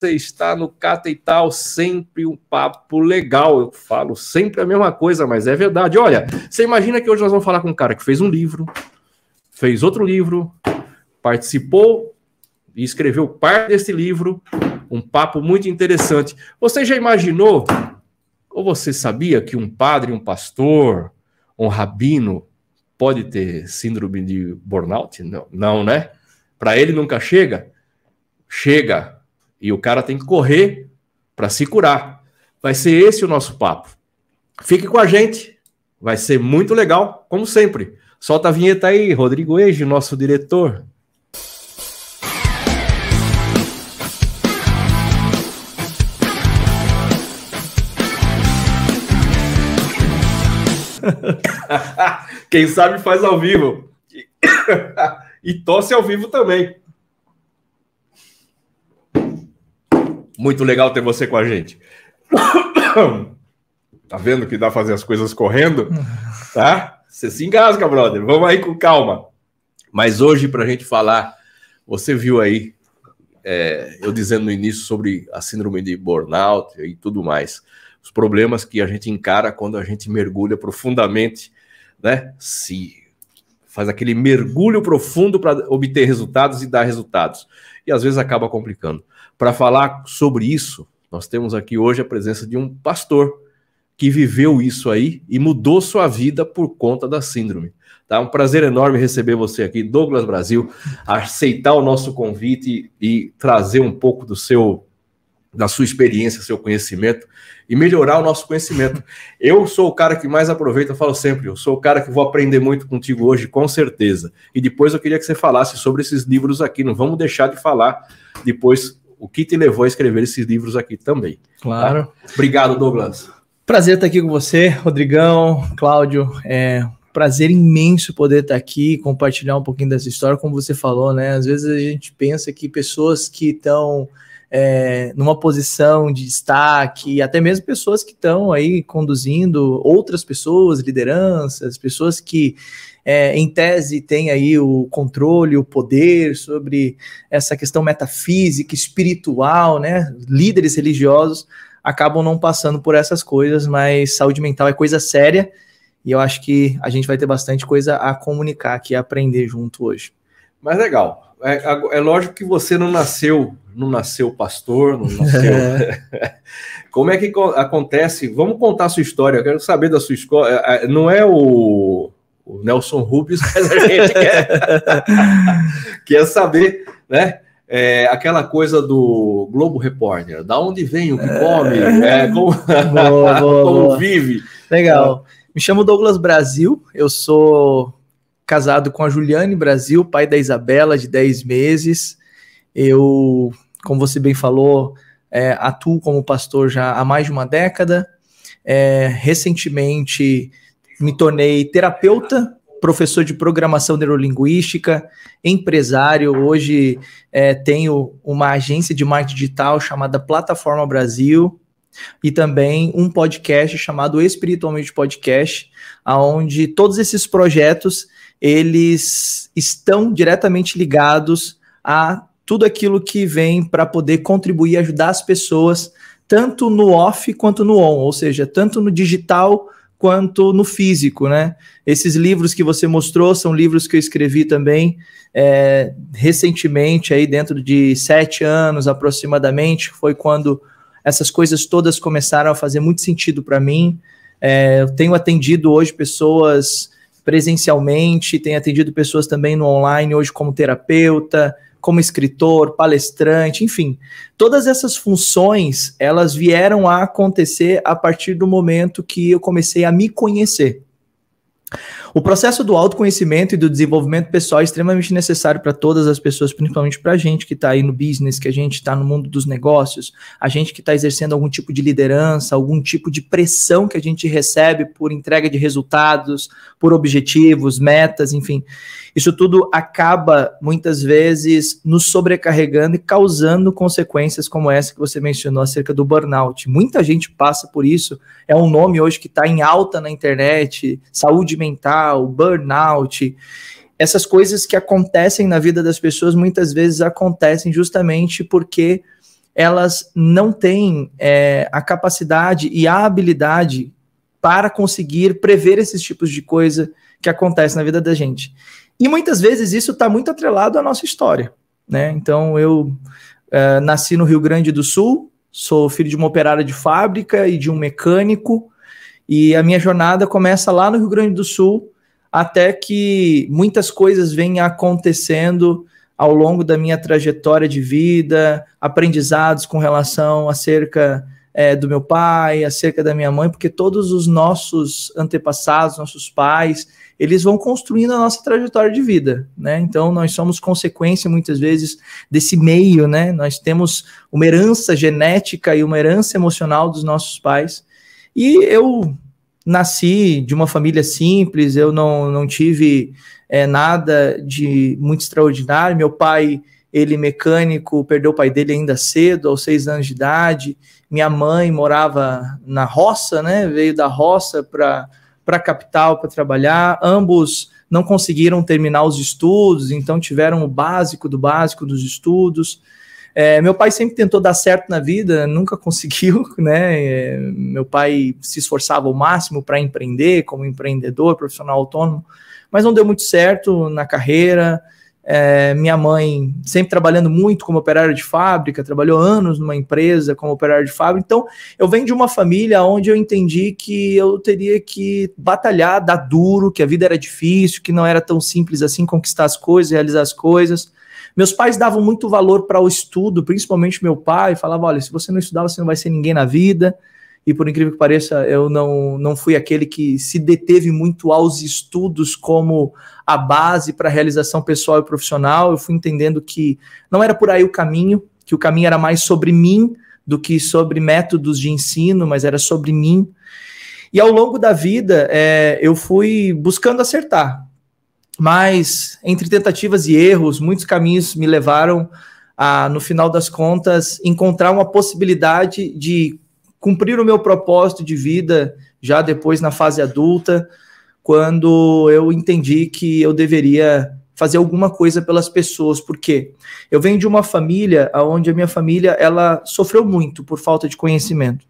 você está no Cata e tal, sempre um papo legal. Eu falo sempre a mesma coisa, mas é verdade. Olha, você imagina que hoje nós vamos falar com um cara que fez um livro, fez outro livro, participou e escreveu parte desse livro, um papo muito interessante. Você já imaginou, ou você sabia que um padre, um pastor, um rabino pode ter síndrome de burnout? Não, não né? Para ele nunca chega? Chega e o cara tem que correr para se curar. Vai ser esse o nosso papo. Fique com a gente, vai ser muito legal, como sempre. Solta a vinheta aí, Rodrigo Eige, nosso diretor. Quem sabe faz ao vivo. e tosse ao vivo também. Muito legal ter você com a gente. Tá vendo que dá fazer as coisas correndo? Tá? Você se engasga, brother. Vamos aí com calma. Mas hoje, para a gente falar, você viu aí é, eu dizendo no início sobre a síndrome de burnout e tudo mais. Os problemas que a gente encara quando a gente mergulha profundamente, né? Se faz aquele mergulho profundo para obter resultados e dar resultados. E às vezes acaba complicando. Para falar sobre isso, nós temos aqui hoje a presença de um pastor que viveu isso aí e mudou sua vida por conta da síndrome. Tá um prazer enorme receber você aqui, Douglas Brasil, aceitar o nosso convite e trazer um pouco do seu da sua experiência, seu conhecimento e melhorar o nosso conhecimento. Eu sou o cara que mais aproveita, falo sempre, eu sou o cara que vou aprender muito contigo hoje, com certeza. E depois eu queria que você falasse sobre esses livros aqui, não vamos deixar de falar depois o que te levou a escrever esses livros aqui também. Claro. Tá? Obrigado, Douglas. Prazer estar aqui com você, Rodrigão, Cláudio. É prazer imenso poder estar aqui, compartilhar um pouquinho dessa história, como você falou, né? Às vezes a gente pensa que pessoas que estão é, numa posição de destaque, até mesmo pessoas que estão aí conduzindo outras pessoas, lideranças, pessoas que é, em tese tem aí o controle, o poder sobre essa questão metafísica, espiritual, né? Líderes religiosos acabam não passando por essas coisas, mas saúde mental é coisa séria e eu acho que a gente vai ter bastante coisa a comunicar aqui, a aprender junto hoje. Mas legal. É, é lógico que você não nasceu, não nasceu pastor, não nasceu. Como é que acontece? Vamos contar a sua história. Eu quero saber da sua escola. É, é, não é o o Nelson Rubens, mas a gente quer, quer saber, né? É, aquela coisa do Globo Repórter, da onde vem o que come, é, como, boa, boa, como boa. vive. Legal. Me chamo Douglas Brasil, eu sou casado com a Juliane Brasil, pai da Isabela, de 10 meses. Eu, como você bem falou, é, atuo como pastor já há mais de uma década. É, recentemente me tornei terapeuta, professor de programação neurolinguística, empresário. Hoje é, tenho uma agência de marketing digital chamada Plataforma Brasil e também um podcast chamado Espiritualmente Podcast, aonde todos esses projetos eles estão diretamente ligados a tudo aquilo que vem para poder contribuir ajudar as pessoas tanto no off quanto no on, ou seja, tanto no digital quanto no físico, né? Esses livros que você mostrou são livros que eu escrevi também é, recentemente, aí dentro de sete anos aproximadamente, foi quando essas coisas todas começaram a fazer muito sentido para mim. É, eu tenho atendido hoje pessoas presencialmente, tenho atendido pessoas também no online hoje como terapeuta, como escritor, palestrante, enfim, todas essas funções elas vieram a acontecer a partir do momento que eu comecei a me conhecer. O processo do autoconhecimento e do desenvolvimento pessoal é extremamente necessário para todas as pessoas, principalmente para a gente que está aí no business, que a gente está no mundo dos negócios, a gente que está exercendo algum tipo de liderança, algum tipo de pressão que a gente recebe por entrega de resultados, por objetivos, metas, enfim. Isso tudo acaba muitas vezes nos sobrecarregando e causando consequências como essa que você mencionou acerca do burnout. Muita gente passa por isso, é um nome hoje que está em alta na internet, saúde mental, burnout. Essas coisas que acontecem na vida das pessoas muitas vezes acontecem justamente porque elas não têm é, a capacidade e a habilidade para conseguir prever esses tipos de coisa que acontece na vida da gente. E muitas vezes isso está muito atrelado à nossa história. Né? Então, eu é, nasci no Rio Grande do Sul, sou filho de uma operária de fábrica e de um mecânico, e a minha jornada começa lá no Rio Grande do Sul, até que muitas coisas vêm acontecendo ao longo da minha trajetória de vida, aprendizados com relação acerca é, do meu pai, acerca da minha mãe, porque todos os nossos antepassados, nossos pais, eles vão construindo a nossa trajetória de vida, né? Então nós somos consequência muitas vezes desse meio, né? Nós temos uma herança genética e uma herança emocional dos nossos pais. E eu nasci de uma família simples, eu não, não tive é, nada de muito extraordinário. Meu pai, ele mecânico, perdeu o pai dele ainda cedo, aos seis anos de idade. Minha mãe morava na roça, né? Veio da roça para a capital para trabalhar. Ambos não conseguiram terminar os estudos, então tiveram o básico do básico dos estudos. É, meu pai sempre tentou dar certo na vida, nunca conseguiu, né? É, meu pai se esforçava ao máximo para empreender como empreendedor, profissional autônomo, mas não deu muito certo na carreira. É, minha mãe sempre trabalhando muito como operária de fábrica, trabalhou anos numa empresa como operária de fábrica. Então, eu venho de uma família onde eu entendi que eu teria que batalhar, dar duro, que a vida era difícil, que não era tão simples assim conquistar as coisas, realizar as coisas. Meus pais davam muito valor para o estudo, principalmente meu pai, falava: olha, se você não estudar, você não vai ser ninguém na vida e por incrível que pareça, eu não, não fui aquele que se deteve muito aos estudos como a base para a realização pessoal e profissional. Eu fui entendendo que não era por aí o caminho, que o caminho era mais sobre mim do que sobre métodos de ensino, mas era sobre mim. E ao longo da vida, é, eu fui buscando acertar. Mas, entre tentativas e erros, muitos caminhos me levaram a, no final das contas, encontrar uma possibilidade de cumprir o meu propósito de vida já depois na fase adulta, quando eu entendi que eu deveria fazer alguma coisa pelas pessoas, porque eu venho de uma família onde a minha família ela sofreu muito por falta de conhecimento.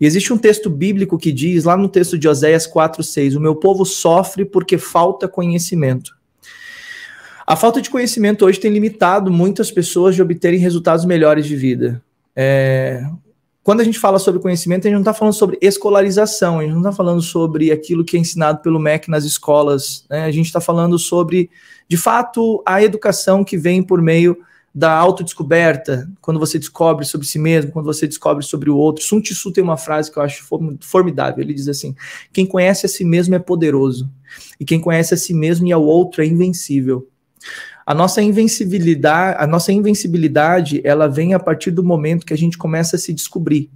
E existe um texto bíblico que diz, lá no texto de Oséias 4:6, o meu povo sofre porque falta conhecimento. A falta de conhecimento hoje tem limitado muitas pessoas de obterem resultados melhores de vida. É, quando a gente fala sobre conhecimento, a gente não está falando sobre escolarização, a gente não está falando sobre aquilo que é ensinado pelo MEC nas escolas, né? a gente está falando sobre, de fato, a educação que vem por meio da autodescoberta, quando você descobre sobre si mesmo, quando você descobre sobre o outro. Sun Tzu tem uma frase que eu acho formidável, ele diz assim, quem conhece a si mesmo é poderoso, e quem conhece a si mesmo e ao outro é invencível. A nossa invencibilidade, a nossa invencibilidade, ela vem a partir do momento que a gente começa a se descobrir.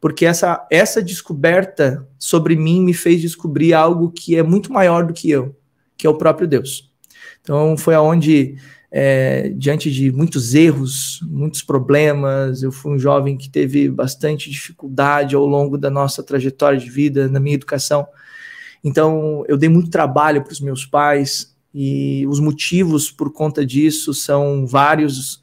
Porque essa, essa descoberta sobre mim me fez descobrir algo que é muito maior do que eu, que é o próprio Deus. Então foi aonde é, diante de muitos erros, muitos problemas. Eu fui um jovem que teve bastante dificuldade ao longo da nossa trajetória de vida, na minha educação. Então, eu dei muito trabalho para os meus pais, e os motivos por conta disso são vários,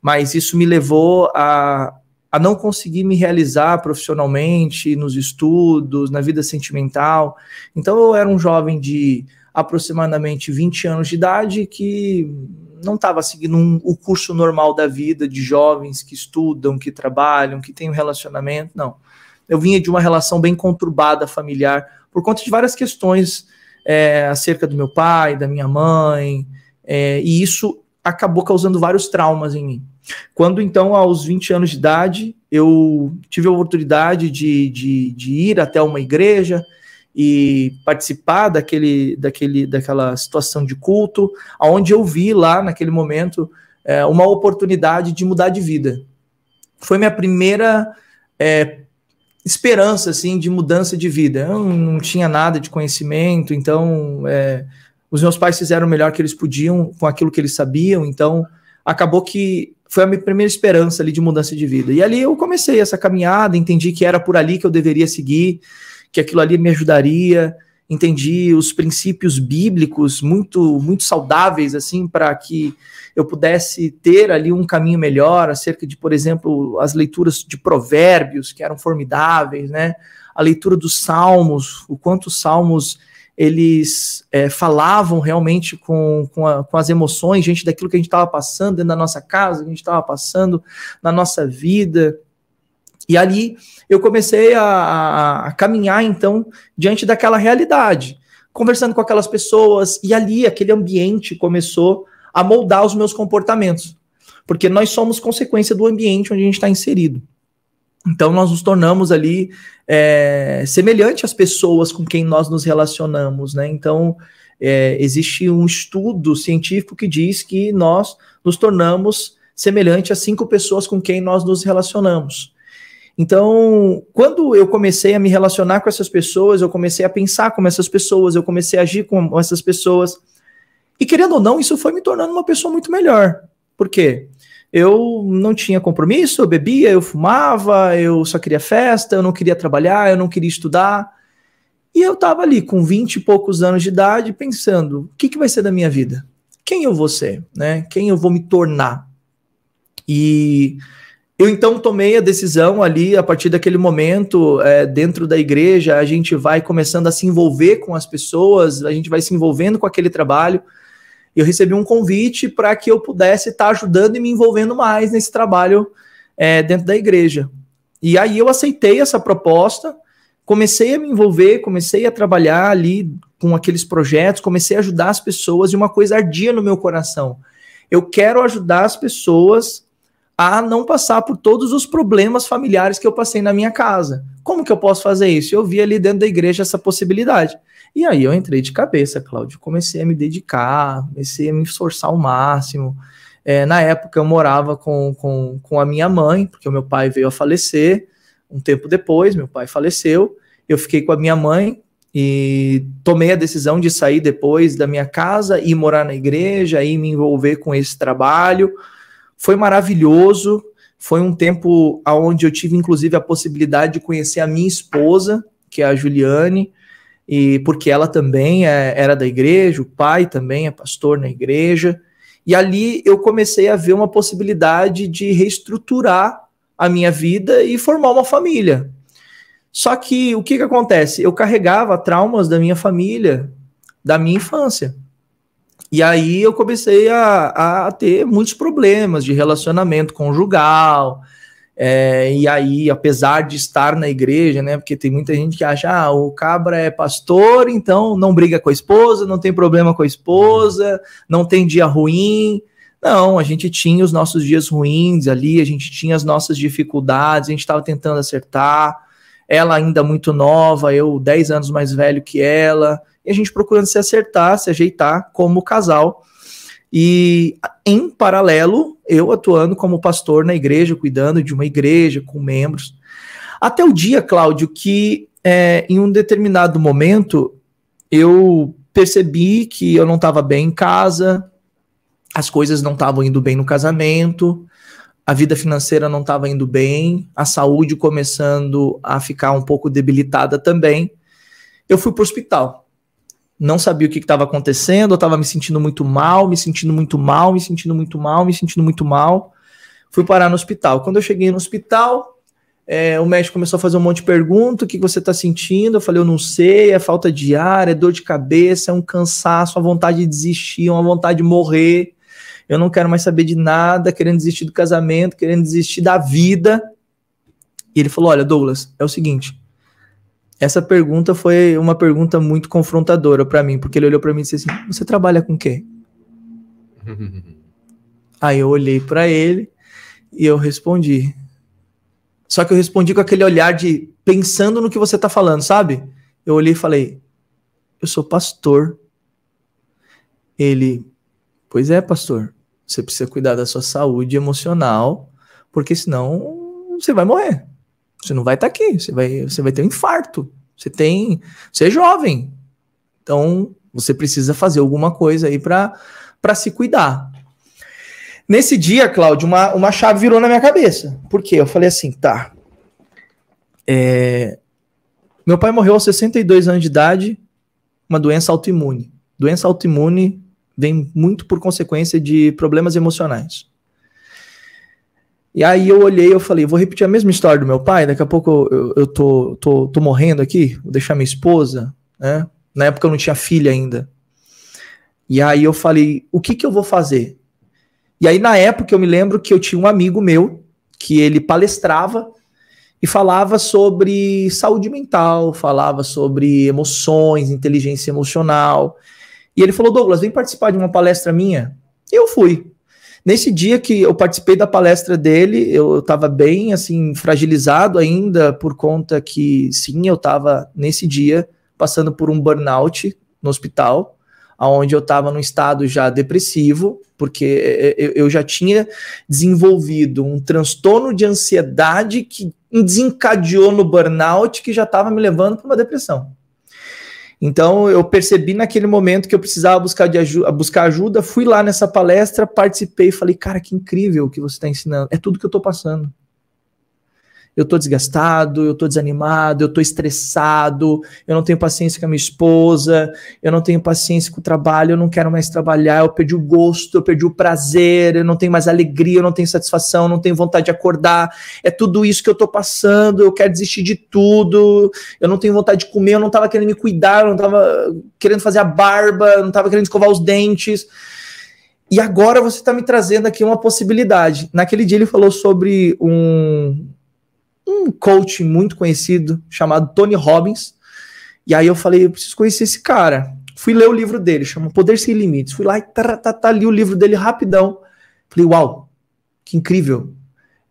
mas isso me levou a, a não conseguir me realizar profissionalmente, nos estudos, na vida sentimental. Então eu era um jovem de aproximadamente 20 anos de idade que não estava seguindo um, o curso normal da vida de jovens que estudam, que trabalham, que têm um relacionamento, não. Eu vinha de uma relação bem conturbada familiar por conta de várias questões é, acerca do meu pai, da minha mãe, é, e isso acabou causando vários traumas em mim. Quando então, aos 20 anos de idade, eu tive a oportunidade de, de, de ir até uma igreja e participar daquele, daquele, daquela situação de culto, onde eu vi lá naquele momento é, uma oportunidade de mudar de vida. Foi minha primeira é, esperança assim de mudança de vida. Eu não tinha nada de conhecimento, então é, os meus pais fizeram o melhor que eles podiam com aquilo que eles sabiam, então acabou que foi a minha primeira esperança ali de mudança de vida. E ali eu comecei essa caminhada, entendi que era por ali que eu deveria seguir, que aquilo ali me ajudaria. entendi os princípios bíblicos muito muito saudáveis assim para que eu pudesse ter ali um caminho melhor acerca de, por exemplo, as leituras de provérbios que eram formidáveis, né? A leitura dos salmos, o quanto os salmos eles é, falavam realmente com, com, a, com, as emoções, gente, daquilo que a gente estava passando dentro da nossa casa, que a gente estava passando na nossa vida. E ali eu comecei a, a, caminhar, então, diante daquela realidade, conversando com aquelas pessoas, e ali aquele ambiente começou a moldar os meus comportamentos, porque nós somos consequência do ambiente onde a gente está inserido. Então, nós nos tornamos ali é, semelhante às pessoas com quem nós nos relacionamos, né? Então, é, existe um estudo científico que diz que nós nos tornamos semelhante a cinco pessoas com quem nós nos relacionamos. Então, quando eu comecei a me relacionar com essas pessoas, eu comecei a pensar como essas pessoas, eu comecei a agir como essas pessoas. E querendo ou não, isso foi me tornando uma pessoa muito melhor. Por quê? Eu não tinha compromisso, eu bebia, eu fumava, eu só queria festa, eu não queria trabalhar, eu não queria estudar. E eu estava ali com 20 e poucos anos de idade pensando: o que, que vai ser da minha vida? Quem eu vou ser? Né? Quem eu vou me tornar? E eu então tomei a decisão ali, a partir daquele momento, é, dentro da igreja, a gente vai começando a se envolver com as pessoas, a gente vai se envolvendo com aquele trabalho. Eu recebi um convite para que eu pudesse estar tá ajudando e me envolvendo mais nesse trabalho é, dentro da igreja. E aí eu aceitei essa proposta, comecei a me envolver, comecei a trabalhar ali com aqueles projetos, comecei a ajudar as pessoas e uma coisa ardia no meu coração. Eu quero ajudar as pessoas a não passar por todos os problemas familiares que eu passei na minha casa. Como que eu posso fazer isso? Eu vi ali dentro da igreja essa possibilidade. E aí eu entrei de cabeça, Cláudio. Comecei a me dedicar, comecei a me esforçar ao máximo. É, na época eu morava com, com, com a minha mãe, porque o meu pai veio a falecer. Um tempo depois, meu pai faleceu. Eu fiquei com a minha mãe e tomei a decisão de sair depois da minha casa e morar na igreja e me envolver com esse trabalho. Foi maravilhoso. Foi um tempo onde eu tive, inclusive, a possibilidade de conhecer a minha esposa, que é a Juliane, e porque ela também é, era da igreja, o pai também é pastor na igreja. E ali eu comecei a ver uma possibilidade de reestruturar a minha vida e formar uma família. Só que o que, que acontece? Eu carregava traumas da minha família, da minha infância. E aí eu comecei a, a ter muitos problemas de relacionamento conjugal. É, e aí, apesar de estar na igreja, né? Porque tem muita gente que acha, ah, o cabra é pastor, então não briga com a esposa, não tem problema com a esposa, não tem dia ruim. Não, a gente tinha os nossos dias ruins ali, a gente tinha as nossas dificuldades, a gente estava tentando acertar. Ela ainda muito nova, eu 10 anos mais velho que ela e a gente procurando se acertar, se ajeitar como casal. E em paralelo, eu atuando como pastor na igreja, cuidando de uma igreja com membros. Até o dia, Cláudio, que é, em um determinado momento eu percebi que eu não estava bem em casa, as coisas não estavam indo bem no casamento, a vida financeira não estava indo bem, a saúde começando a ficar um pouco debilitada também. Eu fui para o hospital não sabia o que estava acontecendo, eu estava me sentindo muito mal, me sentindo muito mal, me sentindo muito mal, me sentindo muito mal. Fui parar no hospital. Quando eu cheguei no hospital, é, o médico começou a fazer um monte de perguntas: o que você está sentindo? Eu falei: eu não sei, é falta de ar, é dor de cabeça, é um cansaço, uma vontade de desistir, uma vontade de morrer. Eu não quero mais saber de nada, querendo desistir do casamento, querendo desistir da vida. E ele falou: olha, Douglas, é o seguinte essa pergunta foi uma pergunta muito confrontadora para mim, porque ele olhou para mim e disse assim: Você trabalha com quê? Aí eu olhei para ele e eu respondi. Só que eu respondi com aquele olhar de pensando no que você tá falando, sabe? Eu olhei e falei: Eu sou pastor. Ele, pois é, pastor. Você precisa cuidar da sua saúde emocional, porque senão você vai morrer. Você não vai estar tá aqui, você vai, você vai ter um infarto. Você tem, você é jovem. Então, você precisa fazer alguma coisa aí para se cuidar. Nesse dia, Cláudio, uma, uma chave virou na minha cabeça. Por quê? Eu falei assim, tá. É, meu pai morreu aos 62 anos de idade uma doença autoimune. Doença autoimune vem muito por consequência de problemas emocionais. E aí eu olhei eu falei, vou repetir a mesma história do meu pai, daqui a pouco eu, eu tô, tô, tô morrendo aqui, vou deixar minha esposa, né? Na época eu não tinha filha ainda. E aí eu falei, o que que eu vou fazer? E aí na época eu me lembro que eu tinha um amigo meu, que ele palestrava e falava sobre saúde mental, falava sobre emoções, inteligência emocional. E ele falou, Douglas, vem participar de uma palestra minha. E eu fui. Nesse dia que eu participei da palestra dele, eu estava bem assim fragilizado ainda por conta que sim, eu estava nesse dia passando por um burnout no hospital, aonde eu estava num estado já depressivo, porque eu já tinha desenvolvido um transtorno de ansiedade que desencadeou no burnout que já estava me levando para uma depressão. Então eu percebi naquele momento que eu precisava buscar, de ajuda, buscar ajuda, fui lá nessa palestra, participei e falei, cara, que incrível o que você está ensinando. É tudo que eu estou passando eu tô desgastado, eu tô desanimado, eu tô estressado, eu não tenho paciência com a minha esposa, eu não tenho paciência com o trabalho, eu não quero mais trabalhar, eu perdi o gosto, eu perdi o prazer, eu não tenho mais alegria, eu não tenho satisfação, eu não tenho vontade de acordar. É tudo isso que eu tô passando, eu quero desistir de tudo, eu não tenho vontade de comer, eu não tava querendo me cuidar, eu não tava querendo fazer a barba, eu não tava querendo escovar os dentes. E agora você está me trazendo aqui uma possibilidade. Naquele dia ele falou sobre um, um coach muito conhecido chamado Tony Robbins. E aí eu falei, eu preciso conhecer esse cara. Fui ler o livro dele, chama Poder Sem Limites. Fui lá e tá, tá, tá, li o livro dele rapidão. Falei, uau, que incrível.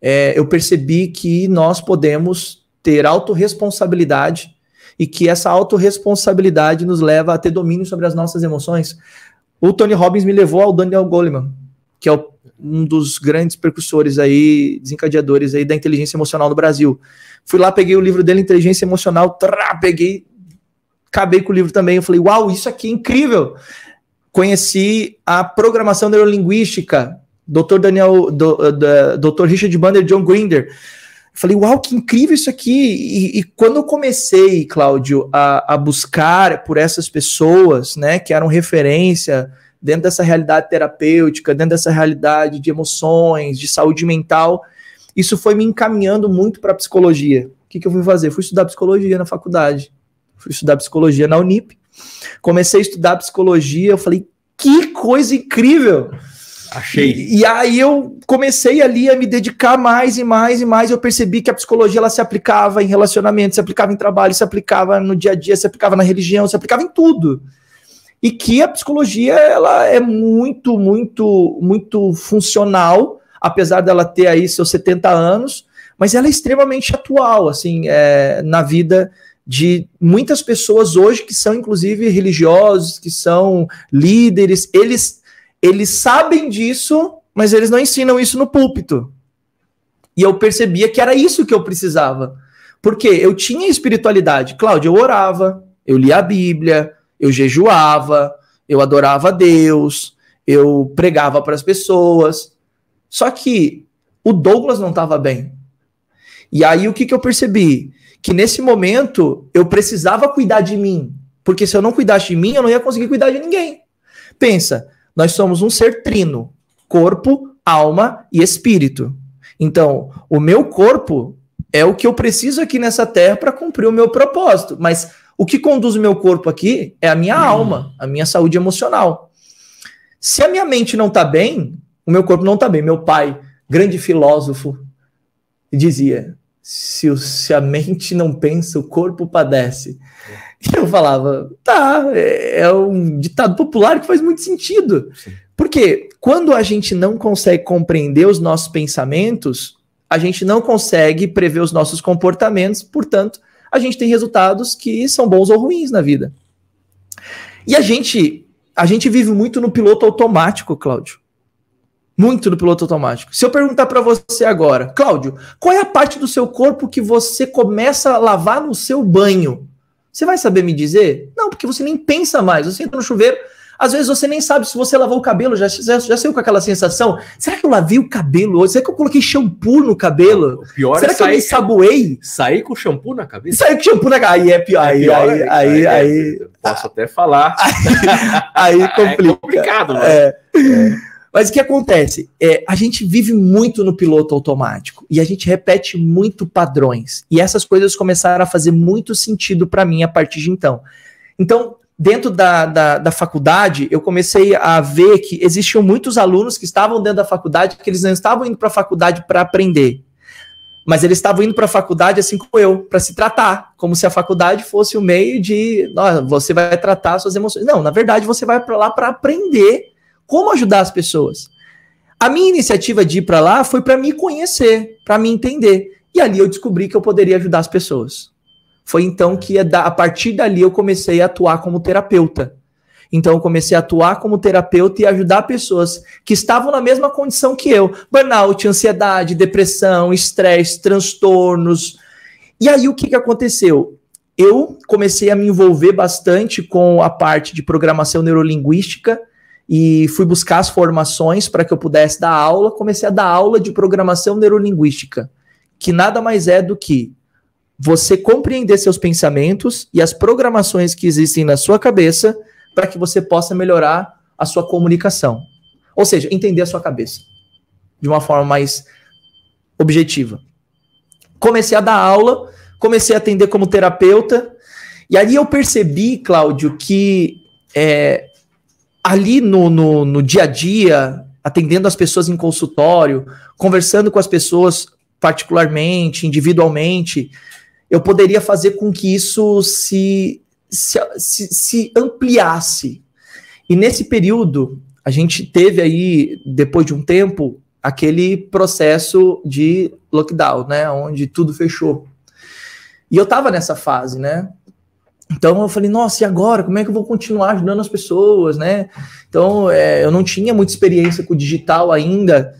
É, eu percebi que nós podemos ter autorresponsabilidade e que essa autorresponsabilidade nos leva a ter domínio sobre as nossas emoções. O Tony Robbins me levou ao Daniel Goleman, que é o um dos grandes percussores aí, desencadeadores aí da inteligência emocional no Brasil. Fui lá, peguei o livro dele, Inteligência Emocional, trá, peguei, acabei com o livro também. Eu falei, uau, isso aqui é incrível. Conheci a programação neurolinguística, Dr. Daniel, do, do, Dr. Richard Bander, John Grinder. Falei, uau, que incrível isso aqui. E, e quando eu comecei, Cláudio, a, a buscar por essas pessoas, né, que eram referência dentro dessa realidade terapêutica, dentro dessa realidade de emoções, de saúde mental, isso foi me encaminhando muito para a psicologia. O que, que eu fui fazer? Fui estudar psicologia na faculdade. Fui estudar psicologia na Unip. Comecei a estudar psicologia, eu falei, que coisa incrível! Achei. E, e, aí eu comecei ali a me dedicar mais e mais e mais. Eu percebi que a psicologia ela se aplicava em relacionamento, se aplicava em trabalho, se aplicava no dia a dia, se aplicava na religião, se aplicava em tudo e que a psicologia ela é muito, muito, muito funcional, apesar dela ter aí seus 70 anos, mas ela é extremamente atual, assim, é, na vida de muitas pessoas hoje que são inclusive religiosos, que são líderes, eles eles sabem disso, mas eles não ensinam isso no púlpito. E eu percebia que era isso que eu precisava. Porque eu tinha espiritualidade. Cláudio, eu orava, eu lia a Bíblia, eu jejuava, eu adorava a Deus, eu pregava para as pessoas. Só que o Douglas não estava bem. E aí o que, que eu percebi? Que nesse momento eu precisava cuidar de mim. Porque se eu não cuidasse de mim, eu não ia conseguir cuidar de ninguém. Pensa, nós somos um ser trino: corpo, alma e espírito. Então, o meu corpo é o que eu preciso aqui nessa terra para cumprir o meu propósito. Mas o que conduz o meu corpo aqui é a minha hum. alma, a minha saúde emocional. Se a minha mente não está bem, o meu corpo não está bem. Meu pai, grande filósofo, dizia: se, se a mente não pensa, o corpo padece. E eu falava, tá, é, é um ditado popular que faz muito sentido. Sim. Porque quando a gente não consegue compreender os nossos pensamentos, a gente não consegue prever os nossos comportamentos, portanto, a gente tem resultados que são bons ou ruins na vida. E a gente, a gente vive muito no piloto automático, Cláudio. Muito no piloto automático. Se eu perguntar para você agora, Cláudio, qual é a parte do seu corpo que você começa a lavar no seu banho? Você vai saber me dizer? Não, porque você nem pensa mais. Você entra no chuveiro, Às vezes você nem sabe se você lavou o cabelo, já, já, já saiu com aquela sensação. Será que eu lavei o cabelo hoje? Será que eu coloquei shampoo no cabelo? O pior Será é que eu me sair, sabuei? sair com shampoo na cabeça. Saiu com shampoo na Aí é pior. Aí, pior, aí, é- aí, é- aí, Posso até falar. aí É complica. complicado. É. Mas o que acontece? É, a gente vive muito no piloto automático e a gente repete muito padrões. E essas coisas começaram a fazer muito sentido para mim a partir de então. Então, dentro da, da, da faculdade, eu comecei a ver que existiam muitos alunos que estavam dentro da faculdade, que eles não estavam indo para a faculdade para aprender. Mas eles estavam indo para a faculdade assim como eu, para se tratar, como se a faculdade fosse o meio de, "Ó, você vai tratar suas emoções. Não, na verdade, você vai para lá para aprender como ajudar as pessoas. A minha iniciativa de ir para lá foi para me conhecer, para me entender. E ali eu descobri que eu poderia ajudar as pessoas. Foi então que a partir dali eu comecei a atuar como terapeuta. Então eu comecei a atuar como terapeuta e ajudar pessoas que estavam na mesma condição que eu: burnout, ansiedade, depressão, estresse, transtornos. E aí o que, que aconteceu? Eu comecei a me envolver bastante com a parte de programação neurolinguística e fui buscar as formações para que eu pudesse dar aula. Comecei a dar aula de programação neurolinguística, que nada mais é do que você compreender seus pensamentos e as programações que existem na sua cabeça para que você possa melhorar a sua comunicação. Ou seja, entender a sua cabeça de uma forma mais objetiva. Comecei a dar aula, comecei a atender como terapeuta, e ali eu percebi, Cláudio, que é, ali no, no, no dia a dia, atendendo as pessoas em consultório, conversando com as pessoas particularmente, individualmente, eu poderia fazer com que isso se, se, se, se, ampliasse. E nesse período, a gente teve aí, depois de um tempo, aquele processo de lockdown, né? Onde tudo fechou. E eu tava nessa fase, né? Então eu falei, nossa, e agora? Como é que eu vou continuar ajudando as pessoas, né? Então é, eu não tinha muita experiência com o digital ainda.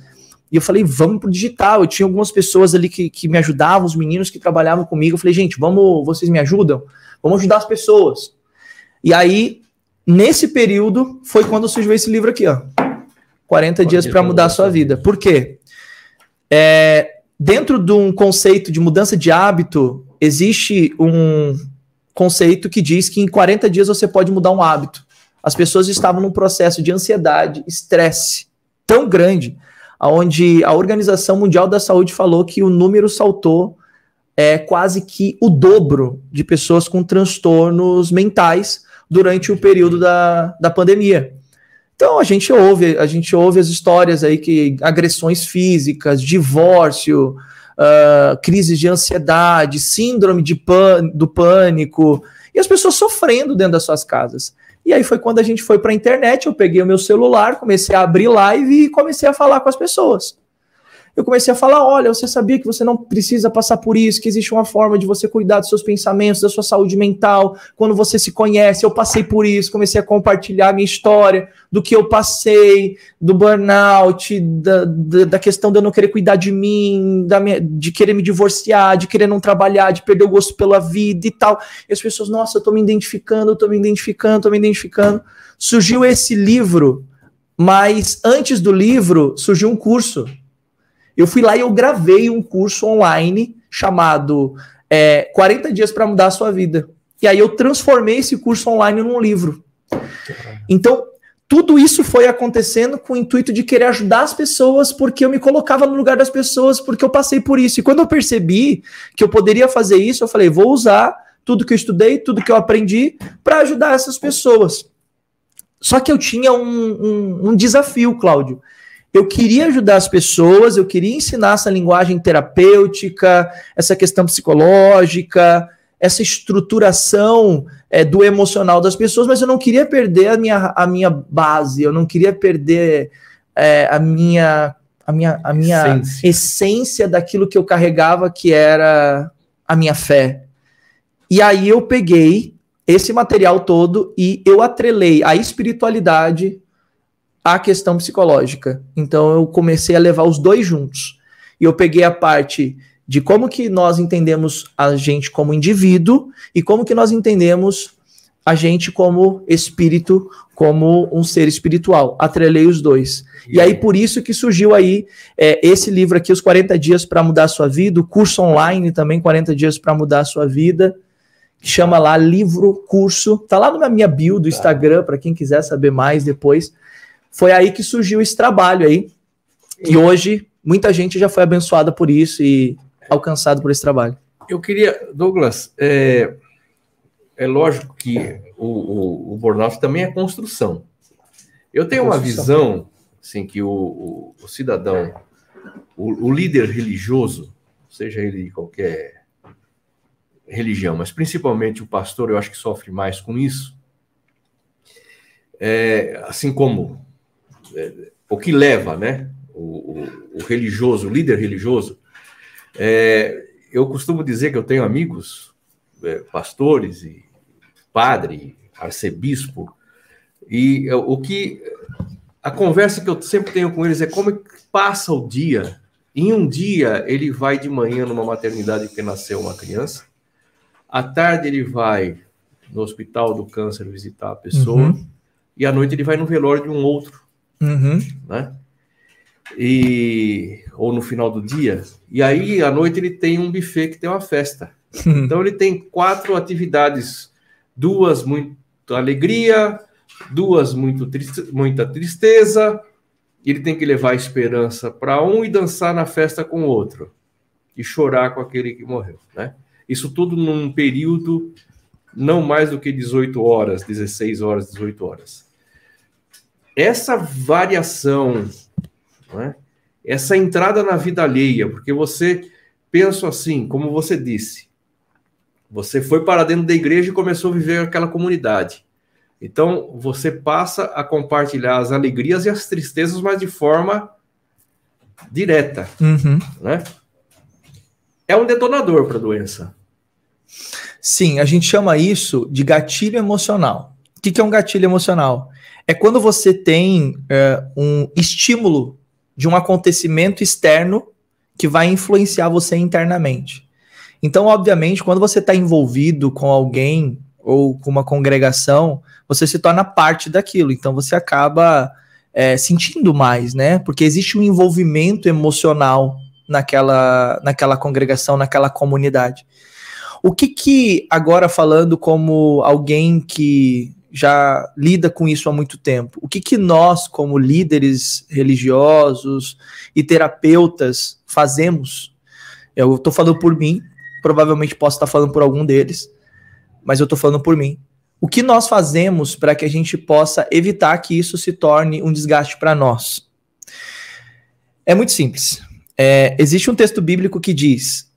E eu falei, vamos pro digital. Eu tinha algumas pessoas ali que, que me ajudavam, os meninos que trabalhavam comigo. Eu falei, gente, vamos, vocês me ajudam? Vamos ajudar as pessoas. E aí, nesse período, foi quando surgiu esse livro aqui, ó. 40 dias para mudar a sua vida. Por quê? É, dentro de um conceito de mudança de hábito, existe um conceito que diz que em 40 dias você pode mudar um hábito. As pessoas estavam num processo de ansiedade, estresse tão grande onde a Organização Mundial da Saúde falou que o número saltou é, quase que o dobro de pessoas com transtornos mentais durante o período da, da pandemia. Então a gente ouve, a gente ouve as histórias aí que agressões físicas, divórcio, uh, crises de ansiedade, síndrome de pan, do pânico, e as pessoas sofrendo dentro das suas casas. E aí foi quando a gente foi para a internet, eu peguei o meu celular, comecei a abrir live e comecei a falar com as pessoas. Eu comecei a falar: olha, você sabia que você não precisa passar por isso, que existe uma forma de você cuidar dos seus pensamentos, da sua saúde mental, quando você se conhece. Eu passei por isso, comecei a compartilhar a minha história, do que eu passei, do burnout, da, da, da questão de eu não querer cuidar de mim, da minha, de querer me divorciar, de querer não trabalhar, de perder o gosto pela vida e tal. E as pessoas, nossa, eu tô me identificando, eu tô me identificando, tô me identificando. Surgiu esse livro, mas antes do livro surgiu um curso eu fui lá e eu gravei um curso online chamado é, 40 Dias para Mudar a Sua Vida. E aí eu transformei esse curso online num livro. Então, tudo isso foi acontecendo com o intuito de querer ajudar as pessoas, porque eu me colocava no lugar das pessoas, porque eu passei por isso. E quando eu percebi que eu poderia fazer isso, eu falei: vou usar tudo que eu estudei, tudo que eu aprendi, para ajudar essas pessoas. Só que eu tinha um, um, um desafio, Cláudio eu queria ajudar as pessoas, eu queria ensinar essa linguagem terapêutica, essa questão psicológica, essa estruturação é, do emocional das pessoas, mas eu não queria perder a minha, a minha base, eu não queria perder é, a minha, a minha, a minha essência. essência daquilo que eu carregava, que era a minha fé. E aí eu peguei esse material todo e eu atrelei a espiritualidade a questão psicológica. Então eu comecei a levar os dois juntos. E eu peguei a parte de como que nós entendemos a gente como indivíduo e como que nós entendemos a gente como espírito, como um ser espiritual. Atrelei os dois. E aí, por isso que surgiu aí é, esse livro aqui, Os 40 Dias para Mudar a Sua Vida, o curso online também, 40 Dias para Mudar a Sua Vida, que chama lá livro, curso. Tá lá na minha bio do Instagram, para quem quiser saber mais depois. Foi aí que surgiu esse trabalho aí. E hoje, muita gente já foi abençoada por isso e alcançado por esse trabalho. Eu queria, Douglas, é, é lógico que o, o, o burnout também é construção. Eu tenho uma visão, assim, que o, o, o cidadão, o, o, líder religioso, seja ele de qualquer religião, mas principalmente o pastor, eu acho que sofre mais com isso. É, assim como o que leva, né, o, o religioso, o líder religioso, é, eu costumo dizer que eu tenho amigos, é, pastores e padre, arcebispo, e o que a conversa que eu sempre tenho com eles é como é passa o dia. Em um dia ele vai de manhã numa maternidade que nasceu uma criança, à tarde ele vai no hospital do câncer visitar a pessoa uhum. e à noite ele vai no velório de um outro, uhum. né? E ou no final do dia. E aí à noite ele tem um buffet que tem uma festa. Uhum. Então ele tem quatro atividades duas muito alegria, duas muito triste, muita tristeza. Ele tem que levar esperança para um e dançar na festa com o outro e chorar com aquele que morreu, né? Isso tudo num período não mais do que 18 horas, 16 horas, 18 horas. Essa variação, né? essa entrada na vida alheia, porque você pensa assim, como você disse, você foi para dentro da igreja e começou a viver aquela comunidade. Então, você passa a compartilhar as alegrias e as tristezas, mas de forma direta. Uhum. Né? É um detonador para a doença. Sim, a gente chama isso de gatilho emocional. O que, que é um gatilho emocional? É quando você tem é, um estímulo de um acontecimento externo que vai influenciar você internamente. Então, obviamente, quando você está envolvido com alguém ou com uma congregação, você se torna parte daquilo. Então, você acaba é, sentindo mais, né? Porque existe um envolvimento emocional naquela, naquela congregação, naquela comunidade. O que que, agora falando como alguém que já lida com isso há muito tempo, o que que nós, como líderes religiosos e terapeutas, fazemos? Eu estou falando por mim, provavelmente posso estar falando por algum deles, mas eu estou falando por mim. O que nós fazemos para que a gente possa evitar que isso se torne um desgaste para nós? É muito simples. É, existe um texto bíblico que diz: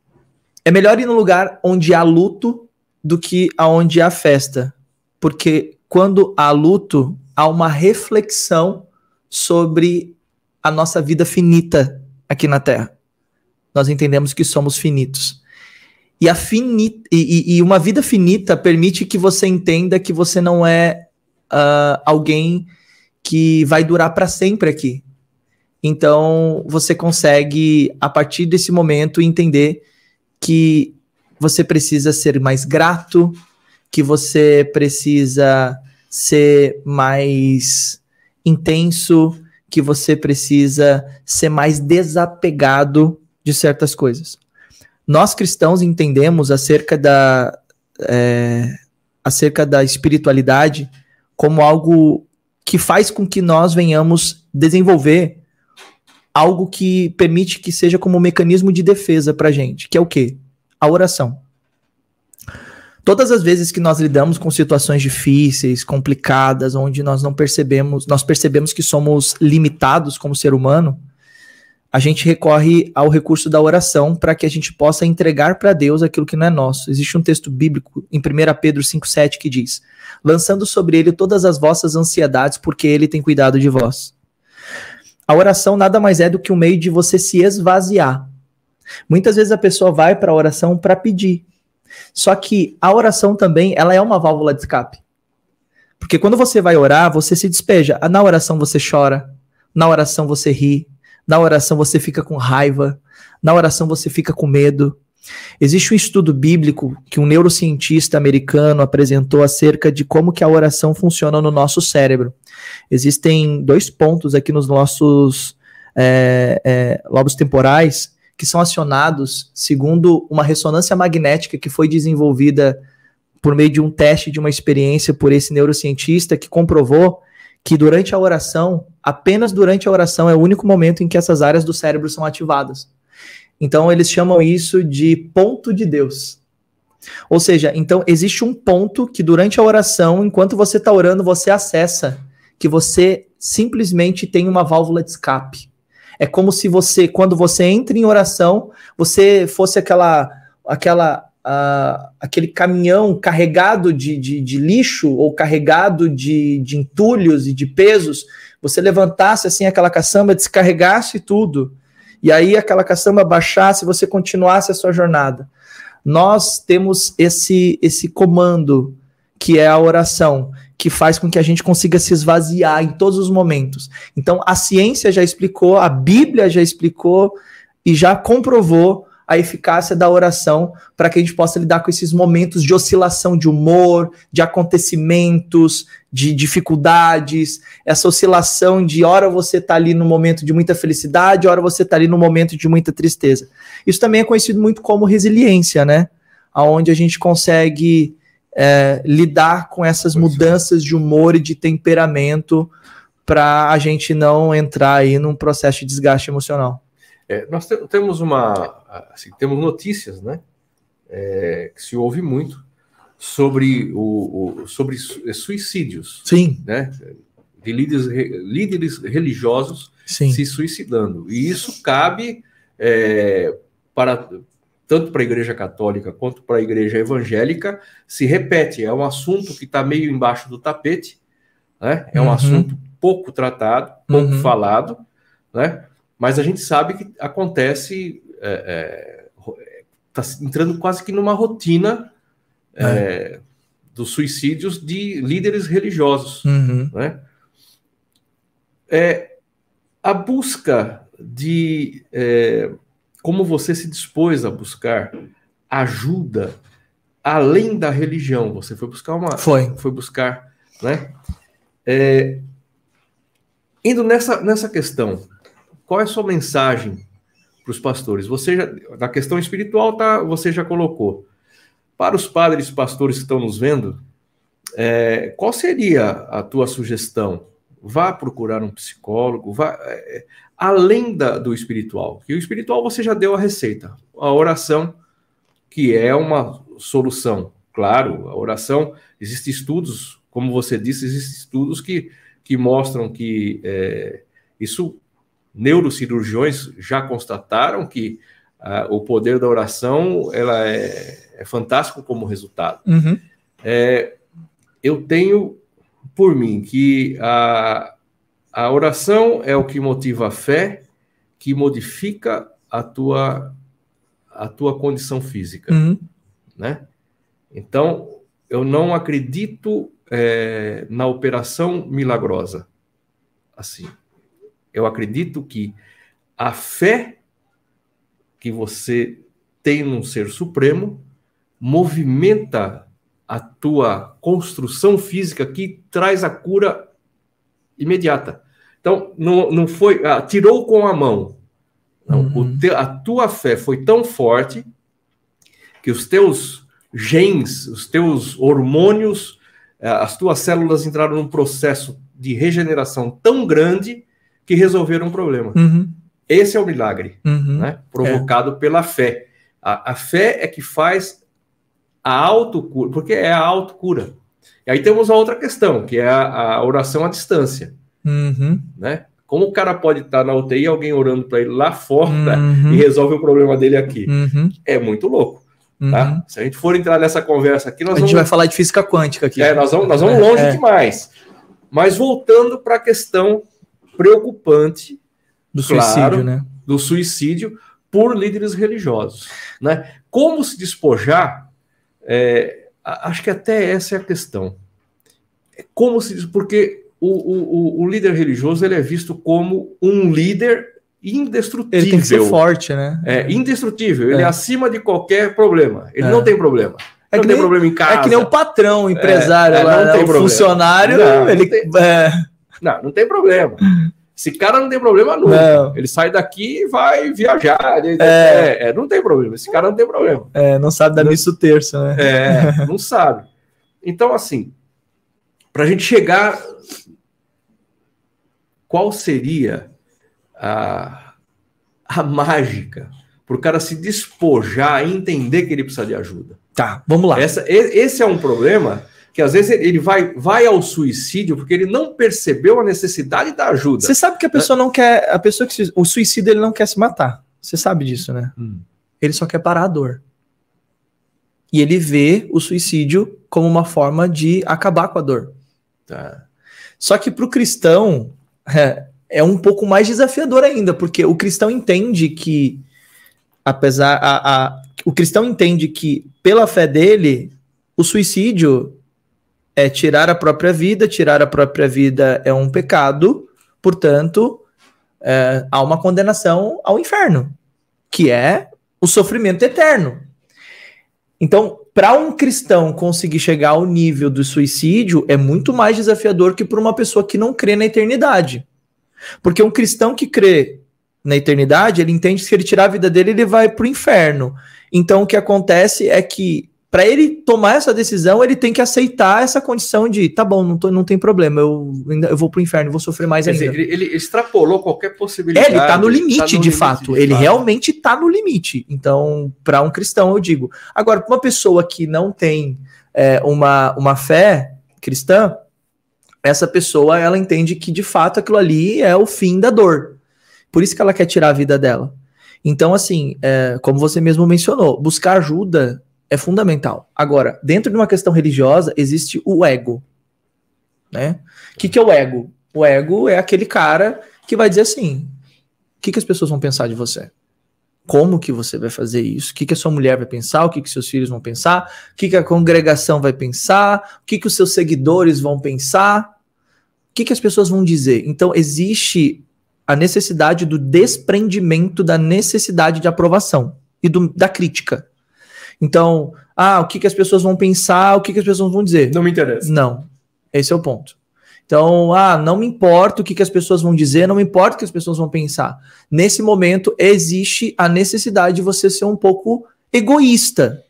é melhor ir no lugar onde há luto do que aonde há festa, porque quando há luto, há uma reflexão sobre a nossa vida finita aqui na Terra. Nós entendemos que somos finitos. E, a fini e, e, uma vida finita permite que você entenda que você não é uh, alguém que vai durar para sempre aqui. Então, você consegue, a partir desse momento, entender que você precisa ser mais grato, que você precisa ser mais intenso, que você precisa ser mais desapegado de certas coisas nós cristãos entendemos acerca da, é, acerca da espiritualidade como algo que faz com que nós venhamos desenvolver algo que permite que seja como um mecanismo de defesa para gente, que é o quê? A oração. Todas as vezes que nós lidamos com situações difíceis, complicadas, onde nós não percebemos, nós percebemos que somos limitados como ser humano, a gente recorre ao recurso da oração para que a gente possa entregar para Deus aquilo que não é nosso. Existe um texto bíblico em 1 Pedro 5,7 que diz: lançando sobre ele todas as vossas ansiedades, porque ele tem cuidado de vós. A oração nada mais é do que um meio de você se esvaziar. Muitas vezes a pessoa vai para a oração para pedir. Só que a oração também, ela é uma válvula de escape. Porque quando você vai orar, você se despeja. Na oração você chora, na oração você ri, na oração você fica com raiva, na oração você fica com medo, Existe um estudo bíblico que um neurocientista americano apresentou acerca de como que a oração funciona no nosso cérebro. Existem dois pontos aqui nos nossos é, é, lobos temporais que são acionados segundo uma ressonância magnética que foi desenvolvida por meio de um teste de uma experiência por esse neurocientista que comprovou que durante a oração, apenas durante a oração é o único momento em que essas áreas do cérebro são ativadas. Então eles chamam isso de ponto de Deus. Ou seja, então existe um ponto que durante a oração, enquanto você está orando, você acessa, que você simplesmente tem uma válvula de escape. É como se você, quando você entra em oração, você fosse aquela, aquela, uh, aquele caminhão carregado de, de, de, lixo ou carregado de, de entulhos e de pesos. Você levantasse assim aquela caçamba, descarregasse tudo e aí aquela caçamba baixasse você continuasse a sua jornada. Nós temos esse esse comando que é a oração, que faz com que a gente consiga se esvaziar em todos os momentos. Então a ciência já explicou, a Bíblia já explicou e já comprovou a eficácia da oração para que a gente possa lidar com esses momentos de oscilação de humor, de acontecimentos, de dificuldades, essa oscilação de hora você está ali no momento de muita felicidade, hora você está ali no momento de muita tristeza. Isso também é conhecido muito como resiliência, né? Onde a gente consegue é, lidar com essas mudanças de humor e de temperamento para a gente não entrar aí num processo de desgaste emocional. É, nós te temos uma, assim, temos notícias, né, é, que se ouve muito sobre o, o, sobre suicídios, sim, né, de líderes, líderes religiosos sim. se suicidando. E isso cabe é, para tanto para a Igreja Católica quanto para a Igreja Evangélica se repete. É um assunto que está meio embaixo do tapete, né? É um uhum. assunto pouco tratado, pouco uhum. falado, né? Mas a gente sabe que acontece, está é, é, tá entrando quase que numa rotina é. é. dos suicídios de líderes religiosos. Uhum. Né? É, a busca de é, como você se dispôs a buscar ajuda além da religião. Você foi buscar uma. Foi. Foi buscar, né? É, indo nessa, nessa questão, qual é a sua mensagem para os pastores? Você já, na questão espiritual, tá, você já colocou. Para os padres e pastores que estão nos vendo, é, qual seria a tua sugestão? Vá procurar um psicólogo, vá, é, além da, do espiritual. Que o espiritual você já deu a receita. A oração, que é uma solução. Claro, a oração, existem estudos, como você disse, existem estudos que, que mostram que é, isso neurocirurgiões já constataram que o poder da oração ela é, é fantástico como resultado. Uhum. É, eu tenho por mim que a, a oração é o que motiva a fé, que modifica a tua, a tua condição física, uhum. né? Então, eu não acredito é, na operação milagrosa, assim eu acredito que a fé que você tem num ser supremo movimenta a tua construção física que traz a cura imediata. Então, não, não foi. Ah, tirou com a mão. Não, uhum. te, a tua fé foi tão forte que os teus genes, os teus hormônios, eh, as tuas células entraram num processo de regeneração tão grande que resolveram um problema. Uhum. Esse é o milagre, uhum. né? provocado é. pela fé. A, a, fé é que faz a autocura, porque é a autocura. E aí temos a outra questão, que é a, a oração à distância. Uhum. Né? Como o cara pode estar na UTI e alguém orando para ele lá fora uhum. e resolve o problema dele aqui? Uhum. É muito louco. Tá? Uhum. Se a gente for entrar nessa conversa aqui, nós a vamos... gente vai falar de física quântica aqui. É, nós vamos, nós vamos longe é. demais. Mas voltando para a questão preocupante do suicídio, né? Do suicídio por líderes religiosos, né? Como se despojar? É, acho que até essa é a questão. É como se porque o, o, o líder religioso ele é visto como um líder indestrutível. Ele tem que ser forte, né? É, indestrutível. Ele é, é acima de qualquer problema. Ele é. não tem problema. É não tem nem, problema em casa. É que nem o patrão, o empresário, é, lá, não né? tem problema. funcionário, não, ele... Não tem, é. não, não tem problema. Esse cara não tem problema nunca. Não. Ele sai daqui e vai viajar. Ele, é. é. não tem problema. Esse cara não tem problema. É, não sabe da missa terça, né? É, não sabe. Então, assim, para a gente chegar, qual seria a, a mágica para o cara se despojar e entender que ele precisa de ajuda? Tá, vamos lá. Essa, esse é um problema que às vezes ele vai, vai ao suicídio porque ele não percebeu a necessidade da ajuda. Você sabe que a pessoa né? não quer, a pessoa que se, o suicídio ele não quer se matar. Você sabe disso, né? Hum. Ele só quer parar a dor. E ele vê o suicídio como uma forma de acabar com a dor. Tá. Só que para o cristão é, é, um pouco mais desafiador ainda, porque o cristão entende que, apesar. A, a, o cristão entende que, pela fé dele, o suicídio é tirar a própria vida, tirar a própria vida é um pecado, portanto, é, há uma condenação ao inferno, que é o sofrimento eterno. Então, para um cristão conseguir chegar ao nível do suicídio é muito mais desafiador que para uma pessoa que não crê na eternidade. Porque um cristão que crê na eternidade, ele entende que se ele tirar a vida dele, ele vai para o inferno. Então o que acontece é que para ele tomar essa decisão, ele tem que aceitar essa condição de, tá bom, não, tô, não tem problema, eu, eu vou pro inferno, vou sofrer mais Quer ainda. Dizer, ele, ele, extrapolou qualquer possibilidade. É, ele tá no limite, tá no de, limite fato. de, ele fato. realmente tá no limite. Então, para um cristão, eu digo. Agora, para uma pessoa que não tem é, uma, uma fé cristã, essa pessoa, ela entende que, de fato, aquilo ali é o fim da dor. Por isso que ela quer tirar a vida dela. Então, assim, é, como você mesmo mencionou, buscar ajuda é fundamental. Agora, dentro de uma questão religiosa, existe o ego. Né? O que, que é o ego? O ego é aquele cara que vai dizer assim: o que, que as pessoas vão pensar de você? Como que você vai fazer isso? O que, que a sua mulher vai pensar? O que, que seus filhos vão pensar? O que, que a congregação vai pensar? O que, que os seus seguidores vão pensar? O que, que as pessoas vão dizer? Então, existe a necessidade do desprendimento da necessidade de aprovação e do, da crítica. Então, ah, o que, que as pessoas vão pensar, o que, que as pessoas vão dizer. Não me interessa. Não. Esse é o ponto. Então, ah, não me importa o que, que as pessoas vão dizer, não me importa o que as pessoas vão pensar. Nesse momento, existe a necessidade de você ser um pouco egoísta,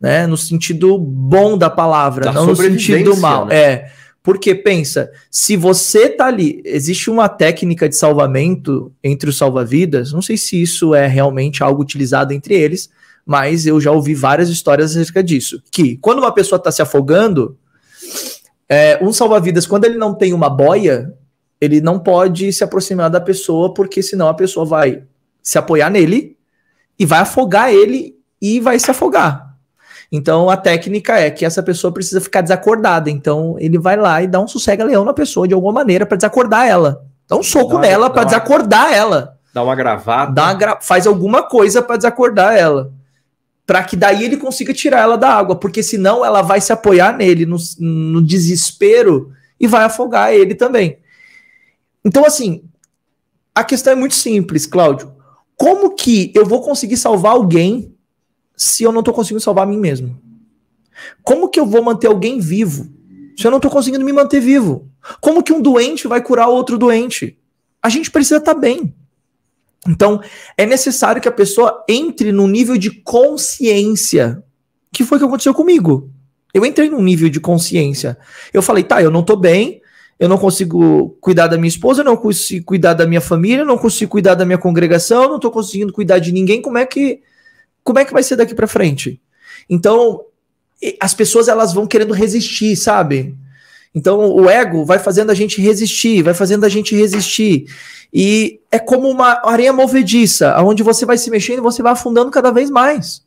né? No sentido bom da palavra, da não no sentido mal. Né? É. Porque pensa, se você tá ali, existe uma técnica de salvamento entre os salva-vidas, não sei se isso é realmente algo utilizado entre eles, mas eu já ouvi várias histórias acerca disso. Que quando uma pessoa está se afogando, é, um salva-vidas, quando ele não tem uma boia, ele não pode se aproximar da pessoa, porque senão a pessoa vai se apoiar nele e vai afogar ele e vai se afogar. Então a técnica é que essa pessoa precisa ficar desacordada. Então ele vai lá e dá um sossega-leão na pessoa de alguma maneira para desacordar ela. Dá um soco dá, nela para desacordar ela. Dá uma gravata. Dá uma gra... Faz alguma coisa para desacordar ela para que daí ele consiga tirar ela da água, porque senão ela vai se apoiar nele no, no desespero e vai afogar ele também. Então, assim, a questão é muito simples, Cláudio. Como que eu vou conseguir salvar alguém se eu não estou conseguindo salvar a mim mesmo? Como que eu vou manter alguém vivo se eu não estou conseguindo me manter vivo? Como que um doente vai curar outro doente? A gente precisa estar tá bem. Então, é necessário que a pessoa entre num nível de consciência, que foi o que aconteceu comigo. Eu entrei num nível de consciência. Eu falei, tá, eu não tô bem, eu não consigo cuidar da minha esposa, eu não consigo cuidar da minha família, eu não consigo cuidar da minha congregação, eu não tô conseguindo cuidar de ninguém, como é que como é que vai ser daqui para frente? Então, as pessoas elas vão querendo resistir, sabe? Então, o ego vai fazendo a gente resistir, vai fazendo a gente resistir. E é como uma areia movediça, onde você vai se mexendo e você vai afundando cada vez mais.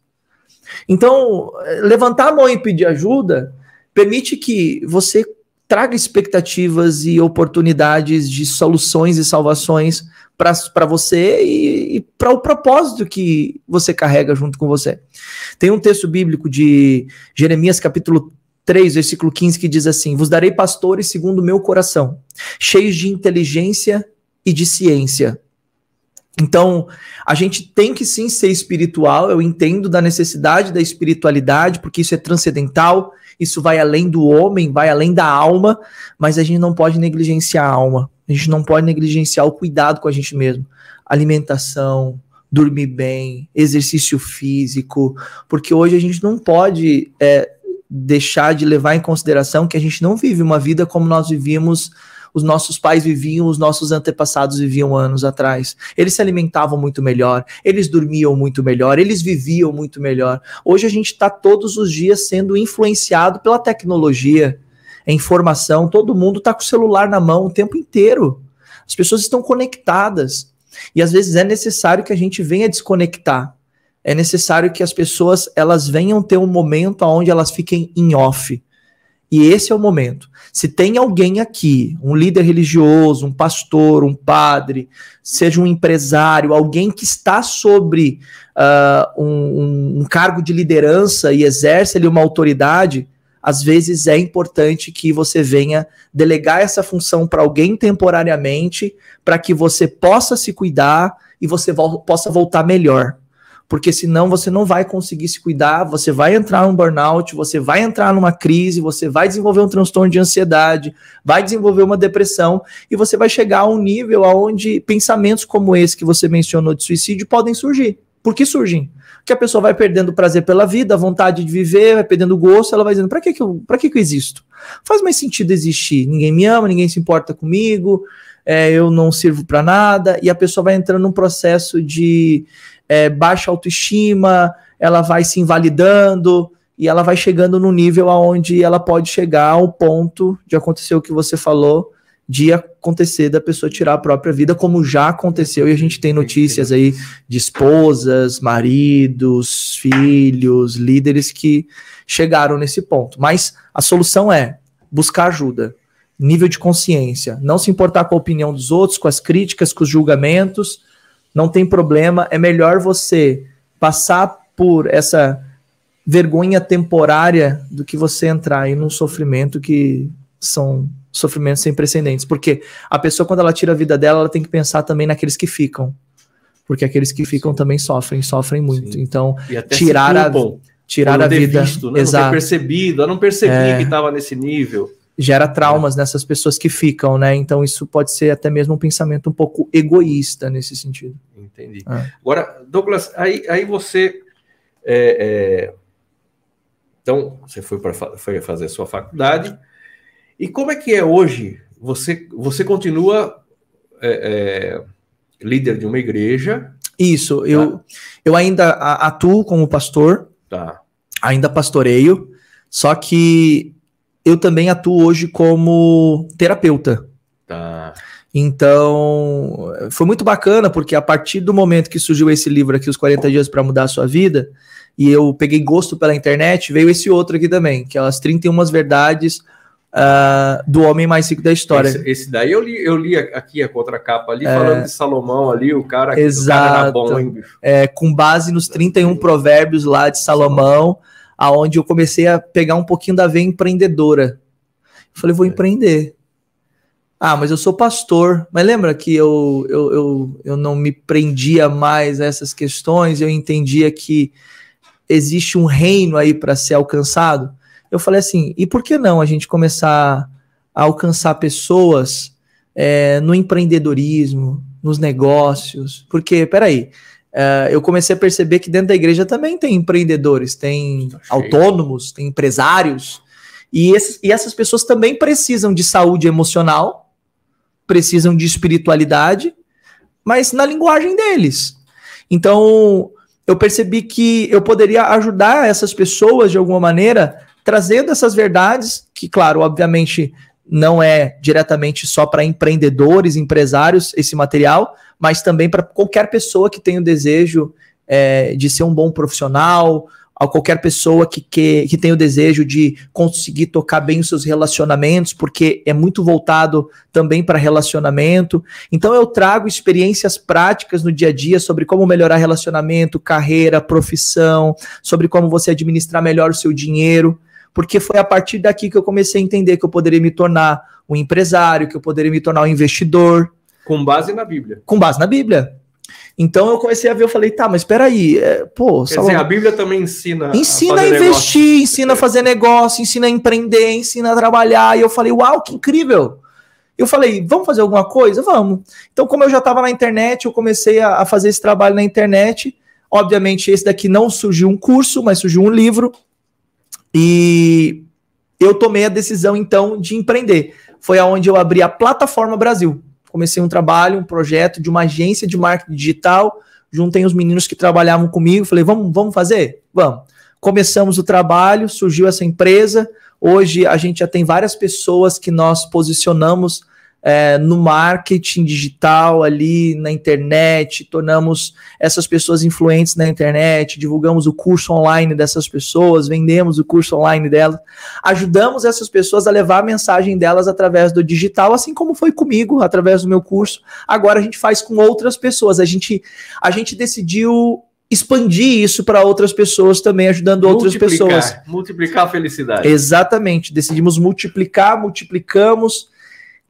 Então, levantar a mão e pedir ajuda permite que você traga expectativas e oportunidades de soluções e salvações para você e, e para o propósito que você carrega junto com você. Tem um texto bíblico de Jeremias, capítulo 3, versículo 15, que diz assim: Vos darei pastores segundo o meu coração, cheios de inteligência e de ciência. Então, a gente tem que sim ser espiritual, eu entendo da necessidade da espiritualidade, porque isso é transcendental, isso vai além do homem, vai além da alma, mas a gente não pode negligenciar a alma, a gente não pode negligenciar o cuidado com a gente mesmo. Alimentação, dormir bem, exercício físico, porque hoje a gente não pode é, deixar de levar em consideração que a gente não vive uma vida como nós vivíamos os nossos pais viviam, os nossos antepassados viviam anos atrás. Eles se alimentavam muito melhor, eles dormiam muito melhor, eles viviam muito melhor. Hoje a gente está todos os dias sendo influenciado pela tecnologia, a informação, todo mundo está com o celular na mão o tempo inteiro. As pessoas estão conectadas. E às vezes é necessário que a gente venha desconectar. É necessário que as pessoas elas venham ter um momento onde elas fiquem em off. E esse é o momento. Se tem alguém aqui, um líder religioso, um pastor, um padre, seja um empresário, alguém que está sobre uh, um, um, cargo de liderança e exerce ali uma autoridade, às vezes é importante que você venha delegar essa função para alguém temporariamente, para que você possa se cuidar e você vo possa voltar melhor porque senão você não vai conseguir se cuidar, você vai entrar num burnout, você vai entrar numa crise, você vai desenvolver um transtorno de ansiedade, vai desenvolver uma depressão e você vai chegar a um nível onde pensamentos como esse que você mencionou de suicídio podem surgir. Por que surgem? Porque a pessoa vai perdendo prazer pela vida, a vontade de viver, vai perdendo gosto, ela vai dizendo: para que, que, eu, que, que eu existo? Faz mais sentido existir. Ninguém me ama, ninguém se importa comigo, é, eu não sirvo para nada, e a pessoa vai entrando num processo de é, baixa autoestima, ela vai se invalidando e ela vai chegando no nível aonde ela pode chegar ao ponto de acontecer o que você falou, de acontecer da pessoa tirar a própria vida, como já aconteceu, e a gente tem notícias aí de esposas, maridos, filhos, líderes que chegaram nesse ponto. Mas a solução é buscar ajuda, nível de consciência, não se importar com a opinião dos outros, com as críticas, com os julgamentos, não tem problema, é melhor você passar por essa vergonha temporária do que você entrar em um sofrimento que são sofrimentos sem precedentes. Porque a pessoa, quando ela tira a vida dela, ela tem que pensar também naqueles que ficam. Porque aqueles que ficam Sim. também sofrem, sofrem muito. Sim. Então, tirar a, tirar a vida. Visto, né? Exato. Não ter percebido, eu não percebi é... que estava nesse nível gera traumas é. nessas pessoas que ficam, né? Então isso pode ser até mesmo um pensamento um pouco egoísta nesse sentido. Entendi. É. Agora, Douglas, aí, aí você. É, é então, você foi para foi fazer a sua faculdade. E como é que é hoje? Você, você continua é, é, líder de uma igreja? Isso, tá? eu, eu ainda atuo como pastor, tá. ainda pastoreio, só que eu também atuo hoje como terapeuta. Tá. Então, foi muito bacana, porque a partir do momento que surgiu esse livro aqui, Os 40 Dias para Mudar a Sua Vida, e eu peguei gosto pela internet, veio esse outro aqui também, que é as 31 Verdades uh, do Homem Mais Rico da História. Esse, esse, daí eu li, eu li aqui a contracapa ali, é, falando de Salomão ali, o cara, exato, o cara era bom, hein, bicho? É, com base nos 31 provérbios lá de Salomão aonde eu comecei a pegar um pouquinho da veia empreendedora. Eu falei, vou é. empreender. Ah, mas eu sou pastor. Mas lembra que eu, eu, eu, eu não me prendia mais a essas questões, eu entendia que existe um reino aí para ser alcançado. Eu falei assim, e por que não a gente começar a alcançar pessoas é, no empreendedorismo, nos negócios? Porque, peraí, Uh, eu comecei a perceber que dentro da igreja também tem empreendedores, tem tá autônomos, tem empresários, e, esses, e essas pessoas também precisam de saúde emocional, precisam de espiritualidade, mas na linguagem deles. Então, eu percebi que eu poderia ajudar essas pessoas de alguma maneira, trazendo essas verdades, que, claro, obviamente não é diretamente só para empreendedores, empresários, esse material, mas também para qualquer pessoa que tenha o desejo é, de ser um bom profissional, a qualquer pessoa que, que, que tenha o desejo de conseguir tocar bem os seus relacionamentos, porque é muito voltado também para relacionamento. Então eu trago experiências práticas no dia a dia sobre como melhorar relacionamento, carreira, profissão, sobre como você administrar melhor o seu dinheiro, porque foi a partir daqui que eu comecei a entender que eu poderia me tornar um empresário, que eu poderia me tornar um investidor, com base na Bíblia. Com base na Bíblia. Então eu comecei a ver, eu falei, tá, mas espera aí, é, pô, Quer dizer, a Bíblia também ensina ensina a, a investir, negócio. ensina a fazer negócio, ensina a empreender, ensina a trabalhar. E eu falei, uau, que incrível! Eu falei, vamos fazer alguma coisa? Vamos. Então, como eu já estava na internet, eu comecei a, a fazer esse trabalho na internet. Obviamente, esse daqui não surgiu um curso, mas surgiu um livro. E eu tomei a decisão, então, de empreender. Foi aonde eu abri a Plataforma Brasil comecei um trabalho, um projeto de uma agência de marketing digital, juntei os meninos que trabalhavam comigo, falei, vamos, vamos fazer? Vamos. Começamos o trabalho, surgiu essa empresa, hoje a gente já tem várias pessoas que nós posicionamos é, no marketing digital, ali na internet, tornamos essas pessoas influentes na internet, divulgamos o curso online dessas pessoas, vendemos o curso online delas, ajudamos essas pessoas a levar a mensagem delas através do digital, assim como foi comigo, através do meu curso. Agora a gente faz com outras pessoas. A gente, a gente decidiu expandir isso para outras pessoas também, ajudando outras pessoas. Multiplicar a felicidade. Exatamente. Decidimos multiplicar, multiplicamos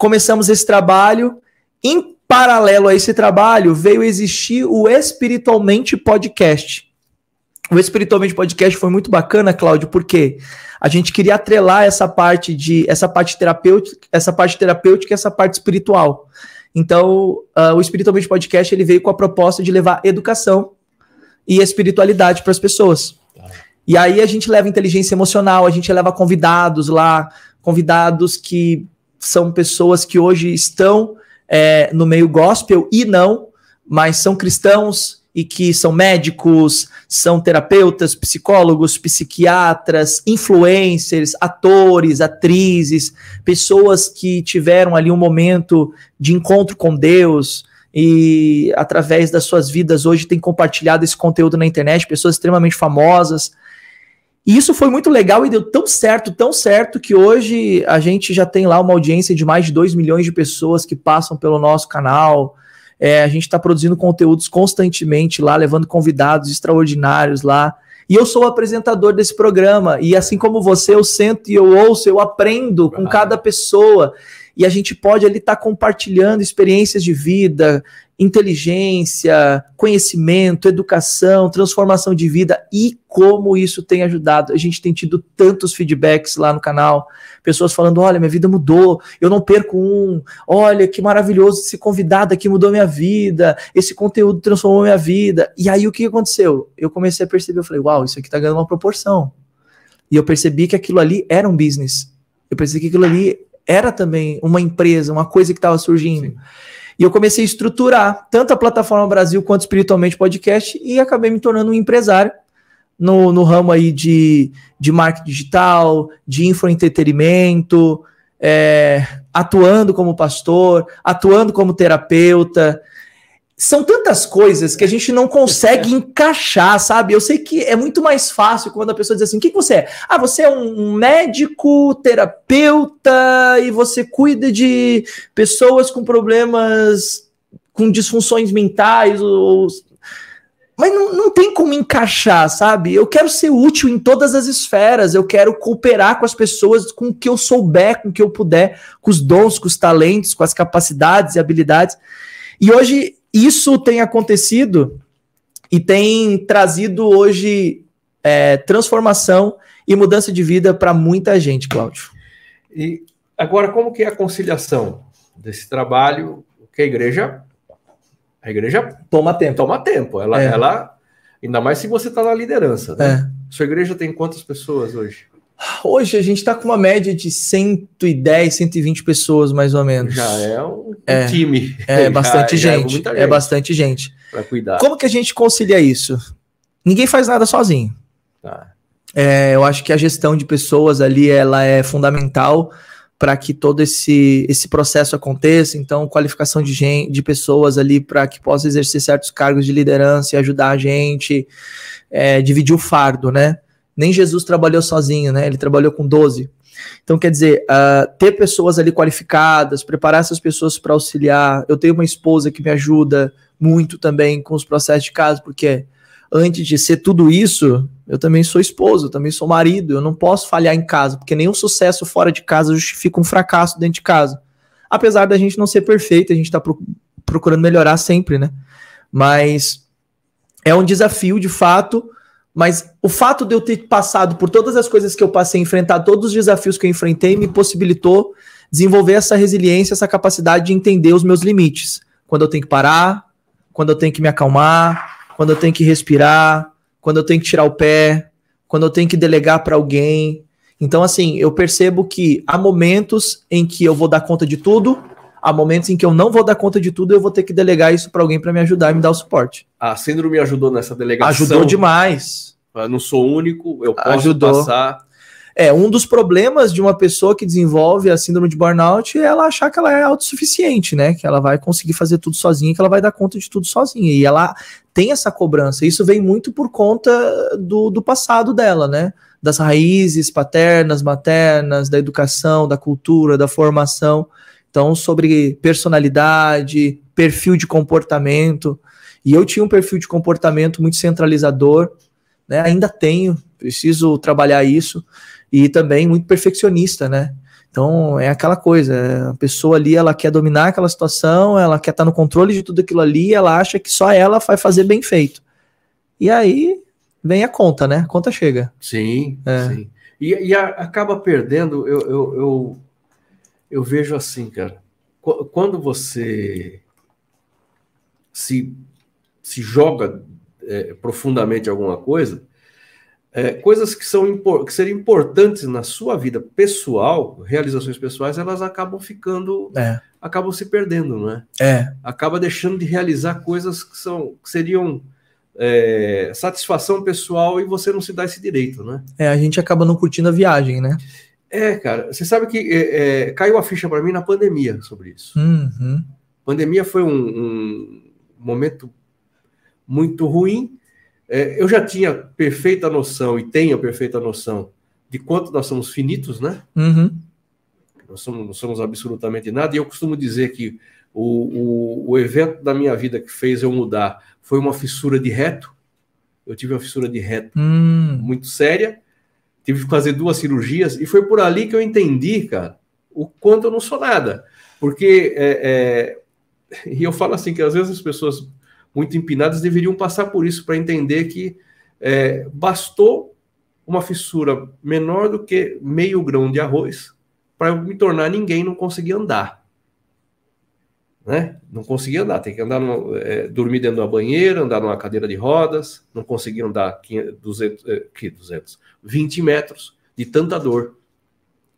começamos esse trabalho. Em paralelo a esse trabalho, veio existir o Espiritualmente Podcast. O Espiritualmente Podcast foi muito bacana, Cláudio, porque a gente queria atrelar essa parte de essa parte terapêutica, essa parte terapêutica e essa parte espiritual. Então, uh, o Espiritualmente Podcast ele veio com a proposta de levar educação e espiritualidade para as pessoas. E aí a gente leva inteligência emocional, a gente leva convidados lá, convidados que são pessoas que hoje estão é, no meio gospel e não, mas são cristãos e que são médicos, são terapeutas, psicólogos, psiquiatras, influencers, atores, atrizes, pessoas que tiveram ali um momento de encontro com Deus e através das suas vidas hoje têm compartilhado esse conteúdo na internet, pessoas extremamente famosas. E isso foi muito legal e deu tão certo, tão certo, que hoje a gente já tem lá uma audiência de mais de 2 milhões de pessoas que passam pelo nosso canal. É, a gente está produzindo conteúdos constantemente lá, levando convidados extraordinários lá. E eu sou o apresentador desse programa. E assim como você, eu sento e eu ouço, eu aprendo com cada pessoa. E a gente pode ali estar tá compartilhando experiências de vida, inteligência, conhecimento, educação, transformação de vida e como isso tem ajudado. A gente tem tido tantos feedbacks lá no canal, pessoas falando: olha, minha vida mudou, eu não perco um, olha que maravilhoso, esse convidado aqui mudou minha vida, esse conteúdo transformou minha vida. E aí o que aconteceu? Eu comecei a perceber, eu falei: uau, isso aqui tá ganhando uma proporção. E eu percebi que aquilo ali era um business. Eu percebi que aquilo ali era também uma empresa, uma coisa que estava surgindo. Sim. E eu comecei a estruturar tanto a plataforma Brasil quanto espiritualmente podcast e acabei me tornando um empresário no, no ramo aí de, de marketing digital, de infoentretenimento, é, atuando como pastor, atuando como terapeuta, são tantas coisas que a gente não consegue encaixar, sabe? Eu sei que é muito mais fácil quando a pessoa diz assim: o que, você é? Ah, você é um médico, terapeuta e você cuida de pessoas com problemas, com disfunções mentais ou. Mas não, não tem como encaixar, sabe? Eu quero ser útil em todas as esferas, eu quero cooperar com as pessoas com o que eu souber, com o que eu puder, com os dons, com os talentos, com as capacidades e habilidades. E hoje isso tem acontecido e tem trazido hoje é, transformação e mudança de vida para muita gente, Cláudio. E agora, como que é a conciliação desse trabalho? Que a igreja, a igreja toma tempo, toma tempo. Ela, é. ela ainda mais se você está na liderança. Né? É. Sua igreja tem quantas pessoas hoje? Hoje a gente está com uma média de 110, 120 pessoas, mais ou menos. Já é um, é, time. É bastante já, gente. Já é, gente. é bastante gente. Para cuidar. Como que a gente concilia isso? Ninguém faz nada sozinho. Tá. É, eu acho que a gestão de pessoas ali ela é fundamental para que todo esse, esse processo aconteça. Então, qualificação de, gente, de pessoas ali para que possa exercer certos cargos de liderança e ajudar a gente, é, dividir o fardo, né? Nem Jesus trabalhou sozinho, né? Ele trabalhou com 12. Então, quer dizer, uh, ter pessoas ali qualificadas, preparar essas pessoas para auxiliar. Eu tenho uma esposa que me ajuda muito também com os processos de casa, porque antes de ser tudo isso, eu também sou esposo, eu também sou marido. Eu não posso falhar em casa, porque nenhum sucesso fora de casa justifica um fracasso dentro de casa. Apesar da gente não ser perfeito, a gente está procurando melhorar sempre, né? Mas é um desafio de fato. Mas o fato de eu ter passado por todas as coisas que eu passei, enfrentar todos os desafios que eu enfrentei, me possibilitou desenvolver essa resiliência, essa capacidade de entender os meus limites. Quando eu tenho que parar, quando eu tenho que me acalmar, quando eu tenho que respirar, quando eu tenho que tirar o pé, quando eu tenho que delegar para alguém. Então, assim, eu percebo que há momentos em que eu vou dar conta de tudo, há momentos em que eu não vou dar conta de tudo, eu vou ter que delegar isso para alguém para me ajudar e me dar o suporte. A síndrome ajudou nessa delegação. Ajudou demais. Eu não sou único, eu posso Ajudou. passar. É, um dos problemas de uma pessoa que desenvolve a síndrome de burnout é ela achar que ela é autossuficiente, né? Que ela vai conseguir fazer tudo sozinha, que ela vai dar conta de tudo sozinha. E ela tem essa cobrança. Isso vem muito por conta do, do passado dela, né? Das raízes paternas, maternas, da educação, da cultura, da formação. Então, sobre personalidade, perfil de comportamento. E eu tinha um perfil de comportamento muito centralizador, né? Ainda tenho, preciso trabalhar isso. E também muito perfeccionista, né? Então é aquela coisa, a pessoa ali ela quer dominar aquela situação, ela quer estar no controle de tudo aquilo ali, ela acha que só ela vai fazer bem feito. E aí vem a conta, né? A conta chega. Sim, É. sim. E, e a- acaba perdendo, eu, eu, eu, eu vejo assim, cara. qu- Quando você se, se joga é, profundamente alguma coisa, é, coisas que, são, que seriam importantes na sua vida pessoal, realizações pessoais, elas acabam ficando, É. acabam se perdendo, não é? É, acaba deixando de realizar coisas que são que seriam é, satisfação pessoal e você não se dá esse direito, né? é, a gente acaba não curtindo a viagem, né? É, cara, você sabe que é, é, caiu a ficha para mim na pandemia sobre isso. Uhum. Pandemia foi um, um momento muito ruim. É, eu já tinha perfeita noção e tenho perfeita noção de quanto nós somos finitos, né? Uhum. Nós somos, não somos absolutamente nada, e eu costumo dizer que o, o, o evento da minha vida que fez eu mudar foi uma fissura de reto. Eu tive uma fissura de reto Hum. muito séria, tive que fazer duas cirurgias, e foi por ali que eu entendi, cara, o quanto eu não sou nada. Porque, é, é, e eu falo assim, que às vezes as pessoas muito empinadas deveriam passar por isso para entender que é, bastou uma fissura menor do que meio grão de arroz para me tornar ninguém não conseguir andar. Né? Não conseguia andar, tem que andar, no, é, dormir dentro de uma banheira, andar numa cadeira de rodas, não conseguia andar 500, 200, é, que 200, 20 metros de tanta dor,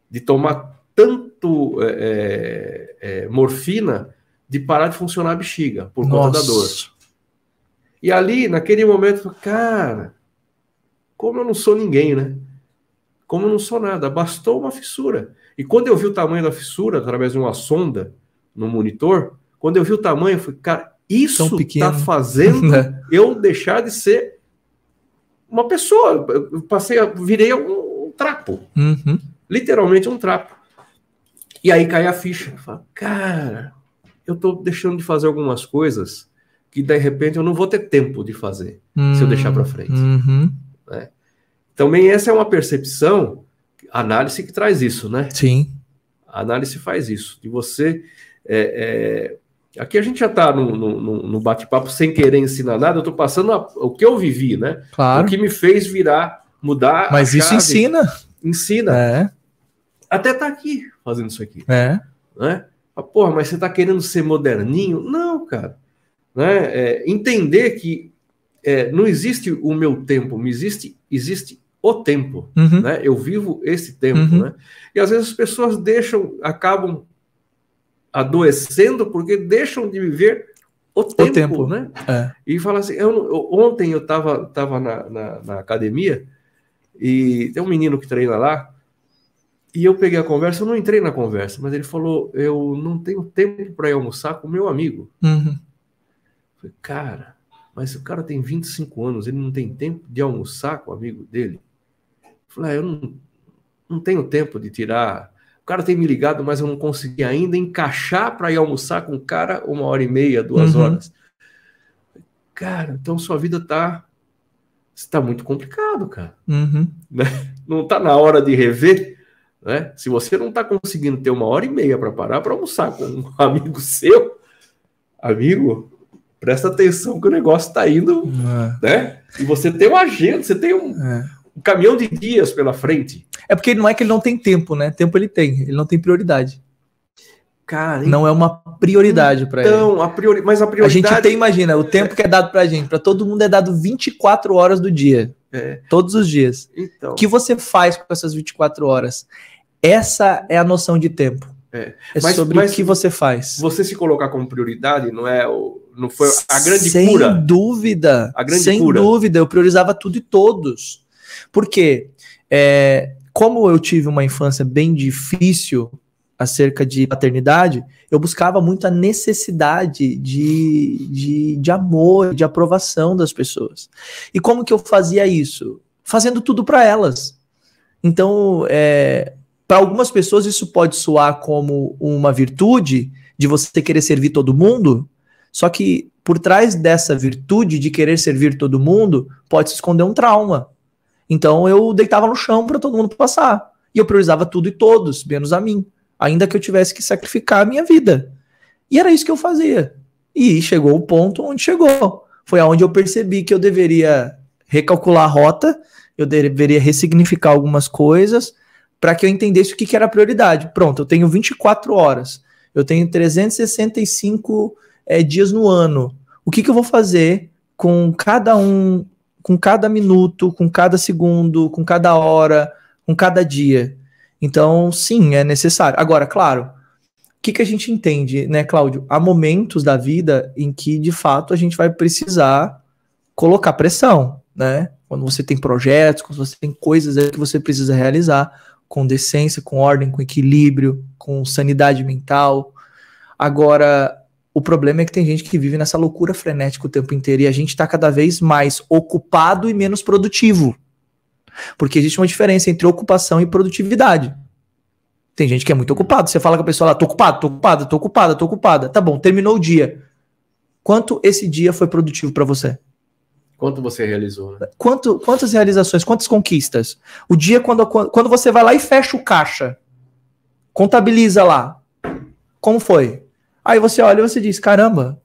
de tomar tanto é, é, é, morfina de parar de funcionar a bexiga por conta da dor. E ali, naquele momento, eu falei, cara, como eu não sou ninguém, né? Como eu não sou nada, bastou uma fissura. E quando eu vi o tamanho da fissura, através de uma sonda no monitor, quando eu vi o tamanho, eu falei, cara, isso está fazendo Né? eu deixar de ser uma pessoa. Eu passei, a, virei um, um trapo, Uhum. literalmente um trapo. E aí cai a ficha. Eu falo, cara, eu tô deixando de fazer algumas coisas que de repente eu não vou ter tempo de fazer se eu deixar para frente. Uhum. Também essa é uma percepção, análise que traz isso, né? Sim. A análise faz isso, de você. é, é, aqui a gente já está no, no- no- bate-papo sem querer ensinar nada, eu estou passando a- o que eu vivi, né? Claro. O que me fez virar, mudar. Mas isso chave. ensina. Ensina. É, Até tá aqui fazendo isso aqui, é. né? Ah, Porra, mas você está querendo ser moderninho? Não, cara. Né? É, entender que é, não existe o meu tempo, me existe, existe o tempo. Uhum. né? Eu vivo esse tempo, Uhum. né? E às vezes as pessoas deixam, acabam adoecendo porque deixam de viver o tempo, tempo. né? É. E fala assim, eu- ontem eu estava tava na, na, na academia e tem um menino que treina lá e eu peguei a conversa, eu não entrei na conversa, mas ele falou, eu não tenho tempo para ir almoçar com meu amigo. Uhum. Falei, cara, mas o cara tem 25 anos, ele não tem tempo de almoçar com o amigo dele. Falei, ah, eu não, não tenho tempo de tirar. O cara tem me ligado, mas eu não consegui ainda encaixar para ir almoçar com o cara uma hora e meia, duas Uhum. horas. Falei, Cara, então sua vida tá está muito complicado, cara. Uhum. Não está na hora de rever, né? Se você não está conseguindo ter uma hora e meia para parar para almoçar com um amigo seu, amigo, presta atenção que o negócio está indo, é. né? E você tem uma agenda, você tem um, é. um, caminhão de dias pela frente. É porque não é que ele não tem tempo, né? Tempo ele tem, ele não tem prioridade. Cara, não é uma prioridade para ele. Então, a priori... mas a prioridade. A gente tem, imagina, o tempo que é dado pra gente, para todo mundo é dado 24 horas do dia. É. Todos os dias. Então. O que você faz com essas 24 horas? Essa é a noção de tempo. É, é mas, sobre mas o que você faz. Você se colocar como prioridade não é o, não foi a grande sem cura. Sem dúvida. A grande sem cura. dúvida, eu priorizava tudo e todos. Por quê? É, como eu tive uma infância bem difícil acerca de paternidade, eu buscava muito a necessidade de, de, de amor, de aprovação das pessoas. E como que eu fazia isso? Fazendo tudo para elas. Então, é, para algumas pessoas isso pode soar como uma virtude de você querer servir todo mundo, só que por trás dessa virtude de querer servir todo mundo pode se esconder um trauma. Então eu deitava no chão para todo mundo passar. E eu priorizava tudo e todos, menos a mim, ainda que eu tivesse que sacrificar a minha vida. E era isso que eu fazia. E chegou o ponto onde chegou. Foi aonde eu percebi que eu deveria recalcular a rota, eu deveria ressignificar algumas coisas, para que eu entendesse o que, que era prioridade. Pronto, eu tenho 24 horas, eu tenho 365 é, dias no ano. O que, que eu vou fazer com cada um, com cada minuto, com cada segundo, com cada hora, com cada dia? Então, sim, é necessário. Agora, claro, o que, que a gente entende, né, Cláudio? Há momentos da vida em que, de fato, a gente vai precisar colocar pressão, né? Quando você tem projetos, quando você tem coisas que você precisa realizar com decência, com ordem, com equilíbrio, com sanidade mental. Agora, o problema é que tem gente que vive nessa loucura frenética o tempo inteiro e a gente está cada vez mais ocupado e menos produtivo. Porque existe uma diferença entre ocupação e produtividade. Tem gente que é muito ocupado. Você fala com a pessoa lá, tô ocupado, tô ocupada, tô ocupada, tô ocupada. Tá bom, terminou o dia. Quanto esse dia foi produtivo para você? Quanto você realizou? Né? Quanto, quantas realizações, quantas conquistas? O dia quando, quando você vai lá e fecha o caixa, contabiliza lá. Como foi? Aí você olha e você diz: caramba.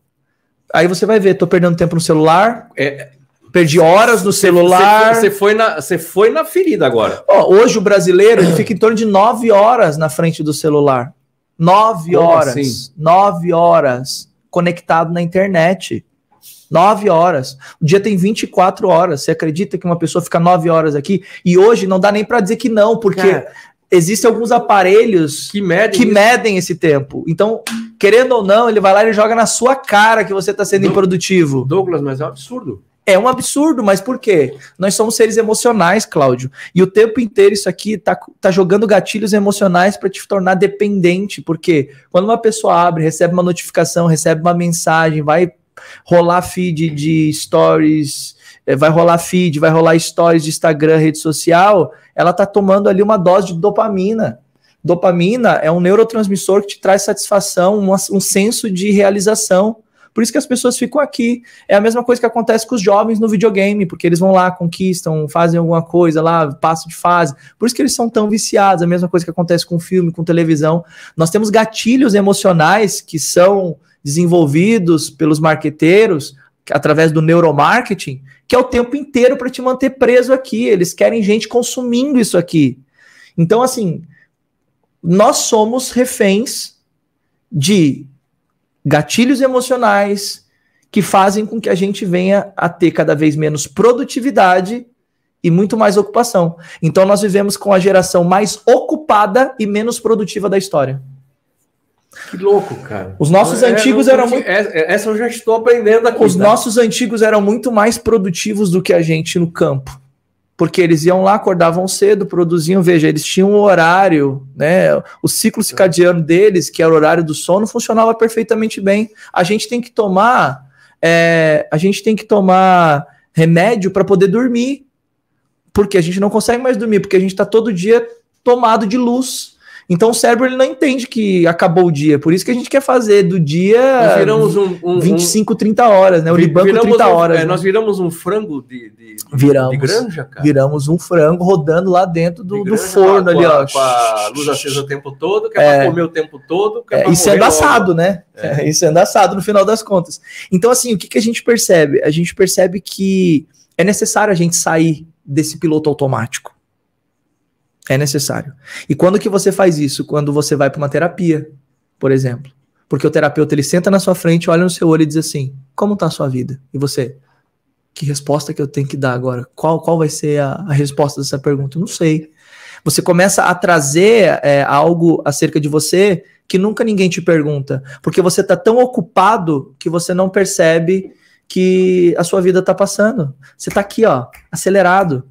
Aí você vai ver, tô perdendo tempo no celular. É, perdi horas no celular. Você foi, na, você foi na ferida agora. Oh, hoje o brasileiro ele fica em torno de nove horas na frente do celular. Nove Como horas. Assim? Nove horas conectado na internet. 9 horas. O dia tem 24 horas. Você acredita que uma pessoa fica 9 horas aqui? E hoje não dá nem para dizer que não, porque Cara, existem alguns aparelhos que, medem, que medem, esse tempo. Então, querendo ou não, ele vai lá e joga na sua cara que você está sendo Do improdutivo. Douglas, mas é um absurdo. É um absurdo, mas por quê? Nós somos seres emocionais, Cláudio. E o tempo inteiro isso aqui tá, tá jogando gatilhos emocionais para te tornar dependente. Porque quando uma pessoa abre, recebe uma notificação, recebe uma mensagem, vai rolar feed de stories, eh, vai rolar feed, vai rolar stories de Instagram, rede social, ela tá tomando ali uma dose de dopamina. Dopamina é um neurotransmissor que te traz satisfação, um, um senso de realização. Por isso que as pessoas ficam aqui. É a mesma coisa que acontece com os jovens no videogame, porque eles vão lá, conquistam, fazem alguma coisa lá, passam de fase. Por isso que eles são tão viciados. A mesma coisa que acontece com filme, com televisão. Nós temos gatilhos emocionais que são desenvolvidos pelos marqueteiros através do neuromarketing, que é o tempo inteiro para te manter preso aqui. Eles querem gente consumindo isso aqui. Então, assim, nós somos reféns de gatilhos emocionais que fazem com que a gente venha a ter cada vez menos produtividade e muito mais ocupação. Então, nós vivemos com a geração mais ocupada e menos produtiva da história. Que louco, cara. Os nossos é, antigos eram muito. É, é, essa eu já estou aprendendo aqui. Os tá? nossos antigos eram muito mais produtivos do que a gente no campo. Porque eles iam lá, acordavam cedo, produziam, veja, eles tinham um horário, né? O ciclo circadiano deles, que era o horário do sono, funcionava perfeitamente bem. A gente tem que tomar. É, a gente tem que tomar remédio para poder dormir. Porque a gente não consegue mais dormir, porque a gente está todo dia tomado de luz. Então o cérebro ele não entende que acabou o dia. Por isso que a gente quer fazer do dia viramos um, um, 25, 30 horas, né? O Libanco 30 um, horas. É, né? Nós viramos um frango de, de, viramos, de granja, cara. Viramos um frango rodando lá dentro do, do forno ali, ó. Com a luz acesa o tempo todo, que é, é pra comer o tempo todo. Que é, é isso é assado, né? É. isso é assado no final das contas. Então, assim, o que, que a gente percebe? A gente percebe que é necessário a gente sair desse piloto automático. É necessário. E quando que você faz isso? Quando você vai para uma terapia, por exemplo. Porque o terapeuta ele senta na sua frente, olha no seu olho e diz assim: "Como está a sua vida?" E você: "Que resposta que eu tenho que dar agora? Qual qual vai ser a, a resposta dessa pergunta? Não sei." Você começa a trazer é, algo acerca de você que nunca ninguém te pergunta, porque você está tão ocupado que você não percebe que a sua vida está passando. Você está aqui, ó, acelerado.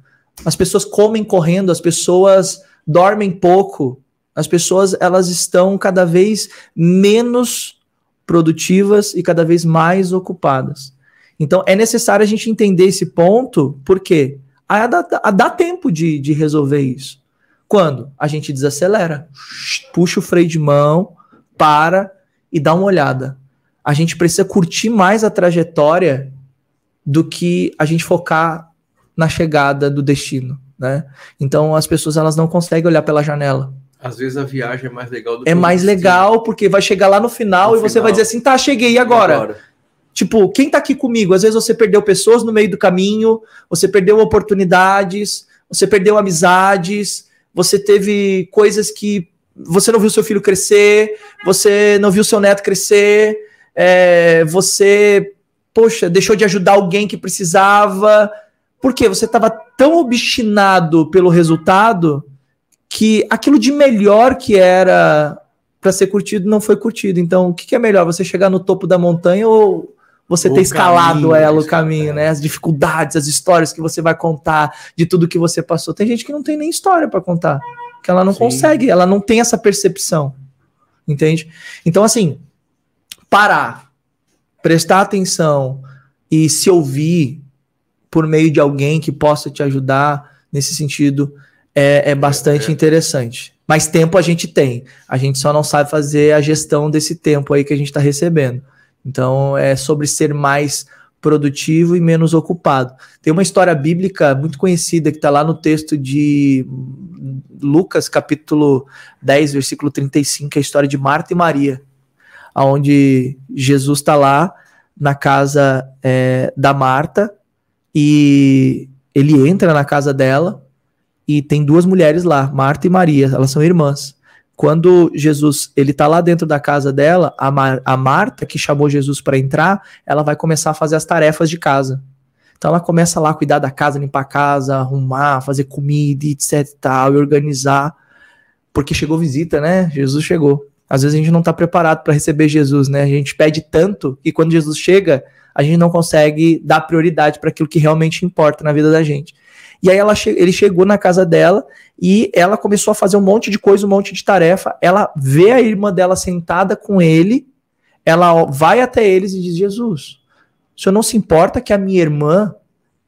As pessoas comem correndo, as pessoas dormem pouco, as pessoas elas estão cada vez menos produtivas e cada vez mais ocupadas. Então é necessário a gente entender esse ponto, porque a, dá, a dá tempo de, de resolver isso. Quando? A gente desacelera, puxa o freio de mão, para e dá uma olhada. A gente precisa curtir mais a trajetória do que a gente focar na chegada do destino, né? Então as pessoas elas não conseguem olhar pela janela. Às vezes a viagem é mais legal do que É mais legal porque vai chegar lá no final no e você vai dizer assim, tá, cheguei e agora? agora? Tipo, quem tá aqui comigo? Às vezes você perdeu pessoas no meio do caminho, você perdeu oportunidades, você perdeu amizades, você teve coisas que você não viu seu filho crescer, você não viu seu neto crescer, é, você, poxa, deixou de ajudar alguém que precisava, porque você estava tão obstinado pelo resultado que aquilo de melhor que era para ser curtido não foi curtido. Então, o que, que, é melhor? Você chegar no topo da montanha ou você o ter escalado caminho, ela, o caminho, né? As dificuldades, as histórias que você vai contar de tudo que você passou. Tem gente que não tem nem história para contar, que ela não Sim. consegue, ela não tem essa percepção. Entende? Então, assim, parar, prestar atenção e se ouvir por meio de alguém que possa te ajudar nesse sentido é, é bastante é. interessante. Mas tempo a gente tem, a gente só não sabe fazer a gestão desse tempo aí que a gente está recebendo. Então é sobre ser mais produtivo e menos ocupado. Tem uma história bíblica muito conhecida que está lá no texto de Lucas, capítulo 10, versículo 35, que é a história de Marta e Maria, onde Jesus está lá na casa é, da Marta e ele entra na casa dela e tem duas mulheres lá, Marta e Maria, elas são irmãs. Quando Jesus ele tá lá dentro da casa dela, a, Mar a Marta que chamou Jesus para entrar, ela vai começar a fazer as tarefas de casa. Então ela começa lá a cuidar da casa, limpar a casa, arrumar, fazer comida, etc e tal, e organizar, porque chegou visita, né? Jesus chegou. Às vezes a gente não está preparado para receber Jesus, né? A gente pede tanto que quando Jesus chega, a gente não consegue dar prioridade para aquilo que realmente importa na vida da gente. E aí ela che ele chegou na casa dela e ela começou a fazer um monte de coisa, um monte de tarefa. Ela vê a irmã dela sentada com ele, ela vai até eles e diz: Jesus, o senhor não se importa que a minha irmã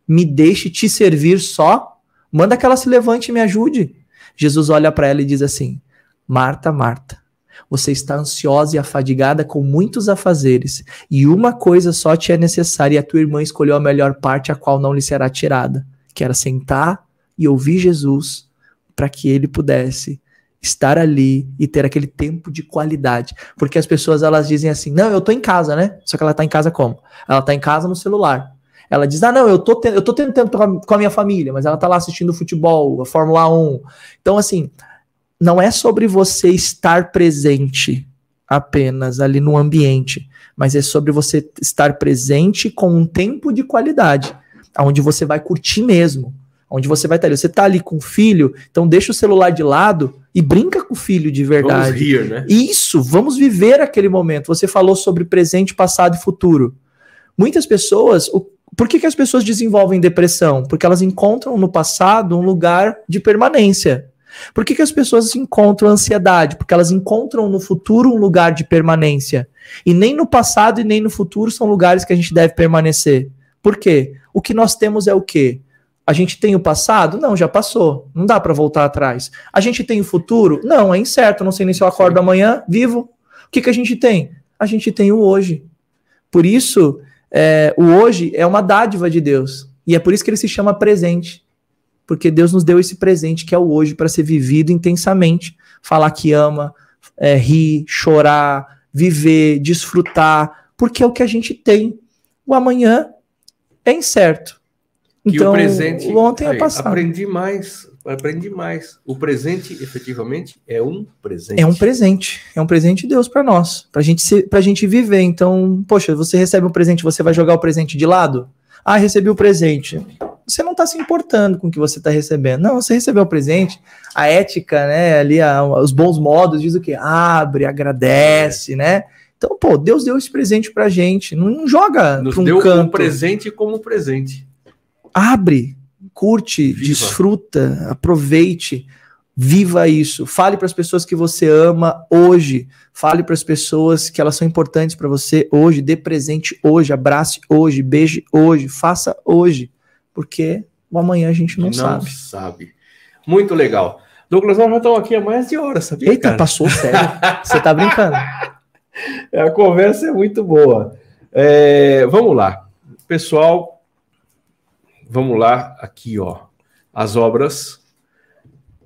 me deixe te servir só? Manda que ela se levante e me ajude. Jesus olha para ela e diz assim: Marta, Marta, você está ansiosa e afadigada com muitos afazeres, e uma coisa só te é necessária, e a tua irmã escolheu a melhor parte, a qual não lhe será tirada, que era sentar e ouvir Jesus, para que ele pudesse estar ali e ter aquele tempo de qualidade. Porque as pessoas elas dizem assim: "Não, eu tô em casa, né?" Só que ela tá em casa como? Ela tá em casa no celular. Ela diz: "Ah, não, eu tô eu tô tendo tempo com a minha família", mas ela tá lá assistindo futebol, a Fórmula 1. Então assim, não é sobre você estar presente apenas ali no ambiente, mas é sobre você estar presente com um tempo de qualidade, onde você vai curtir mesmo, onde você vai estar ali. Você está ali com o filho, então deixa o celular de lado e brinca com o filho de verdade. Vamos rir, né? Isso, vamos viver aquele momento. Você falou sobre presente, passado e futuro. Muitas pessoas, o, por que, que as pessoas desenvolvem depressão? Porque elas encontram no passado um lugar de permanência. Por que, que as pessoas encontram ansiedade? Porque elas encontram no futuro um lugar de permanência. E nem no passado e nem no futuro são lugares que a gente deve permanecer. Por quê? O que nós temos é o quê? A gente tem o passado? Não, já passou. Não dá para voltar atrás. A gente tem o futuro? Não, é incerto. Não sei nem se eu acordo amanhã vivo. O que, que a gente tem? A gente tem o hoje. Por isso, é, o hoje é uma dádiva de Deus. E é por isso que ele se chama presente. Porque Deus nos deu esse presente que é o hoje para ser vivido intensamente. Falar que ama, é, rir, chorar, viver, desfrutar. Porque é o que a gente tem. O amanhã é incerto. Então, o presente. O ontem é passado. Aprendi mais aprendi mais. O presente, efetivamente, é um presente. É um presente. É um presente de Deus para nós, para gente ser, pra gente viver. Então, poxa, você recebe um presente, você vai jogar o presente de lado? Ah, recebi o presente. Você não está se importando com o que você está recebendo. Não, você recebeu o presente. A ética, né? Ali, a, os bons modos diz o quê? Abre, agradece, né? Então, pô, Deus deu esse presente pra gente. Não, não joga Nos um deu canto. um presente como presente. Abre, curte, viva. desfruta, aproveite, viva isso. Fale para as pessoas que você ama hoje. Fale para as pessoas que elas são importantes para você hoje. Dê presente hoje, abrace hoje, beije hoje, faça hoje, porque o amanhã a gente não, não sabe. sabe. Muito legal. Douglas, nós já estamos aqui há mais de hora, sabia? Eita, cara? passou sério. Você tá brincando. A conversa é muito boa. É, vamos lá. Pessoal, vamos lá, aqui, ó. As obras,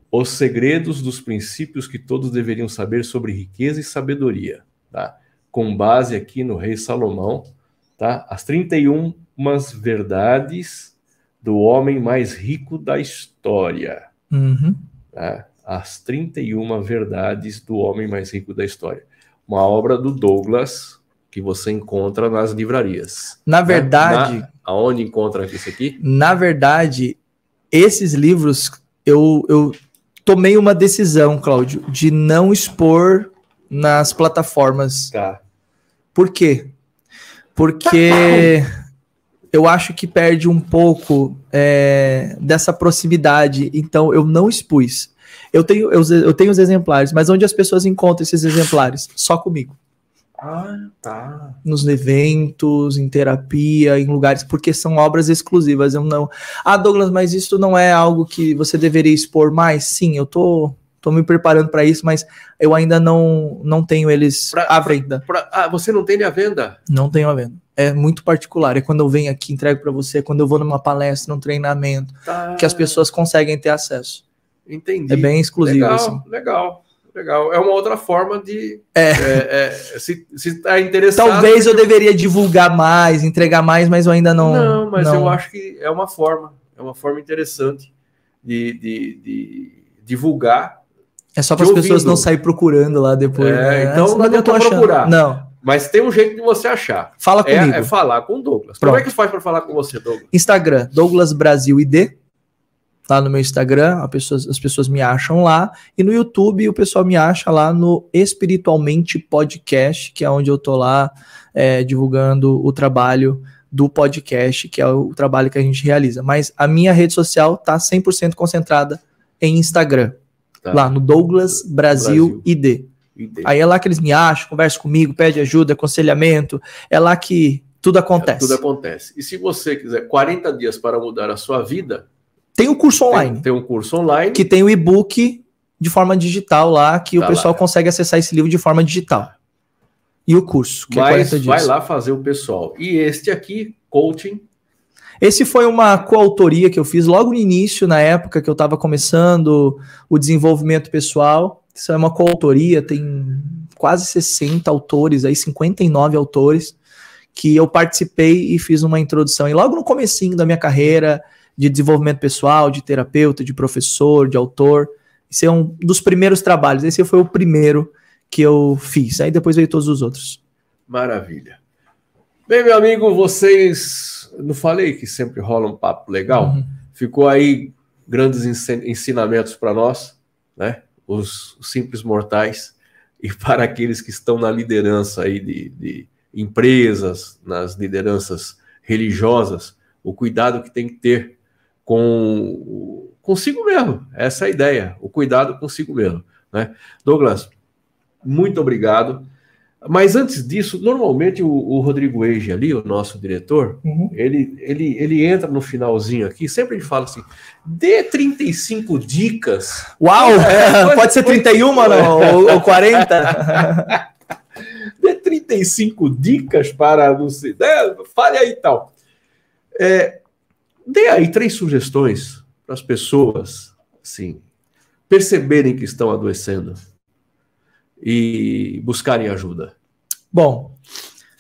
os segredos dos princípios que todos deveriam saber sobre riqueza e sabedoria, tá? Com base aqui no rei Salomão, tá? As 31 verdades do homem mais rico da história. Uhum. Tá? As 31 verdades do homem mais rico da história. Uma obra do Douglas, que você encontra nas livrarias. Na verdade. Na, aonde encontra isso aqui? Na verdade, esses livros eu, eu tomei uma decisão, Cláudio, de não expor nas plataformas. Tá. Por quê? Porque eu acho que perde um pouco é, dessa proximidade. Então eu não expus. Eu tenho, eu, eu tenho os exemplares, mas onde as pessoas encontram esses exemplares? Só comigo. Ah, tá. Nos eventos, em terapia, em lugares, porque são obras exclusivas. Eu não. Ah, Douglas, mas isso não é algo que você deveria expor mais? Sim, eu tô, tô me preparando para isso, mas eu ainda não, não tenho eles pra, à venda. Pra, ah, você não tem à venda? Não tenho à venda. É muito particular. É quando eu venho aqui, entrego para você, é quando eu vou numa palestra, num treinamento, tá. que as pessoas conseguem ter acesso. Entendi. É bem exclusivo. Legal, assim. legal. Legal. É uma outra forma de. É. é, é se está interessado. Talvez eu deveria divulgar mais, entregar mais, mas eu ainda não. Não, mas não. eu acho que é uma forma. É uma forma interessante de, de, de divulgar. É só para as pessoas não sair procurando lá depois. É, né? Então não adianta procurar. Não. Mas tem um jeito de você achar. Fala é, comigo. É, é falar com o Douglas. Pronto. Como é que faz para falar com você, Douglas? Instagram, Douglas Brasil ID lá no meu Instagram, pessoa, as pessoas me acham lá, e no YouTube o pessoal me acha lá no Espiritualmente Podcast, que é onde eu tô lá é, divulgando o trabalho do podcast, que é o trabalho que a gente realiza. Mas a minha rede social tá 100% concentrada em Instagram, tá. lá no Douglas Brasil, Brasil. ID. ID. Aí é lá que eles me acham, conversam comigo, pede ajuda, aconselhamento, é lá que tudo acontece. É, tudo acontece. E se você quiser 40 dias para mudar a sua vida, tem o um curso online. Tem, tem, um curso online. Que tem o e-book de forma digital lá, que tá o pessoal lá. consegue acessar esse livro de forma digital. E o curso, que é Mas é vai lá fazer o pessoal. E este aqui, coaching. Esse foi uma coautoria que eu fiz logo no início, na época que eu estava começando o desenvolvimento pessoal. Isso é uma coautoria, tem quase 60 autores, aí 59 autores, que eu participei e fiz uma introdução. E logo no comecinho da minha carreira, de desenvolvimento pessoal, de terapeuta, de professor, de autor. Esse é um dos primeiros trabalhos. Esse foi o primeiro que eu fiz. Aí depois veio todos os outros. Maravilha. Bem, meu amigo, vocês. Não falei que sempre rola um papo legal? Uhum. Ficou aí grandes ensinamentos para nós, né? Os, simples mortais e para aqueles que estão na liderança aí de, de empresas, nas lideranças religiosas, o cuidado que tem que ter com consigo mesmo. Essa é a ideia, o cuidado consigo mesmo. Né? Douglas, muito obrigado. Mas antes disso, normalmente o, o Rodrigo Eige ali, o nosso diretor, uhum. ele, ele, ele entra no finalzinho aqui, sempre ele fala assim: dê 35 dicas. Uau! É, pode, pode, ser 31 pode... Não, ou, ou 40? dê 35 dicas para não sei, né? fale aí e tal. É, dê aí três sugestões para as pessoas, assim, perceberem que estão adoecendo e buscarem ajuda? Bom,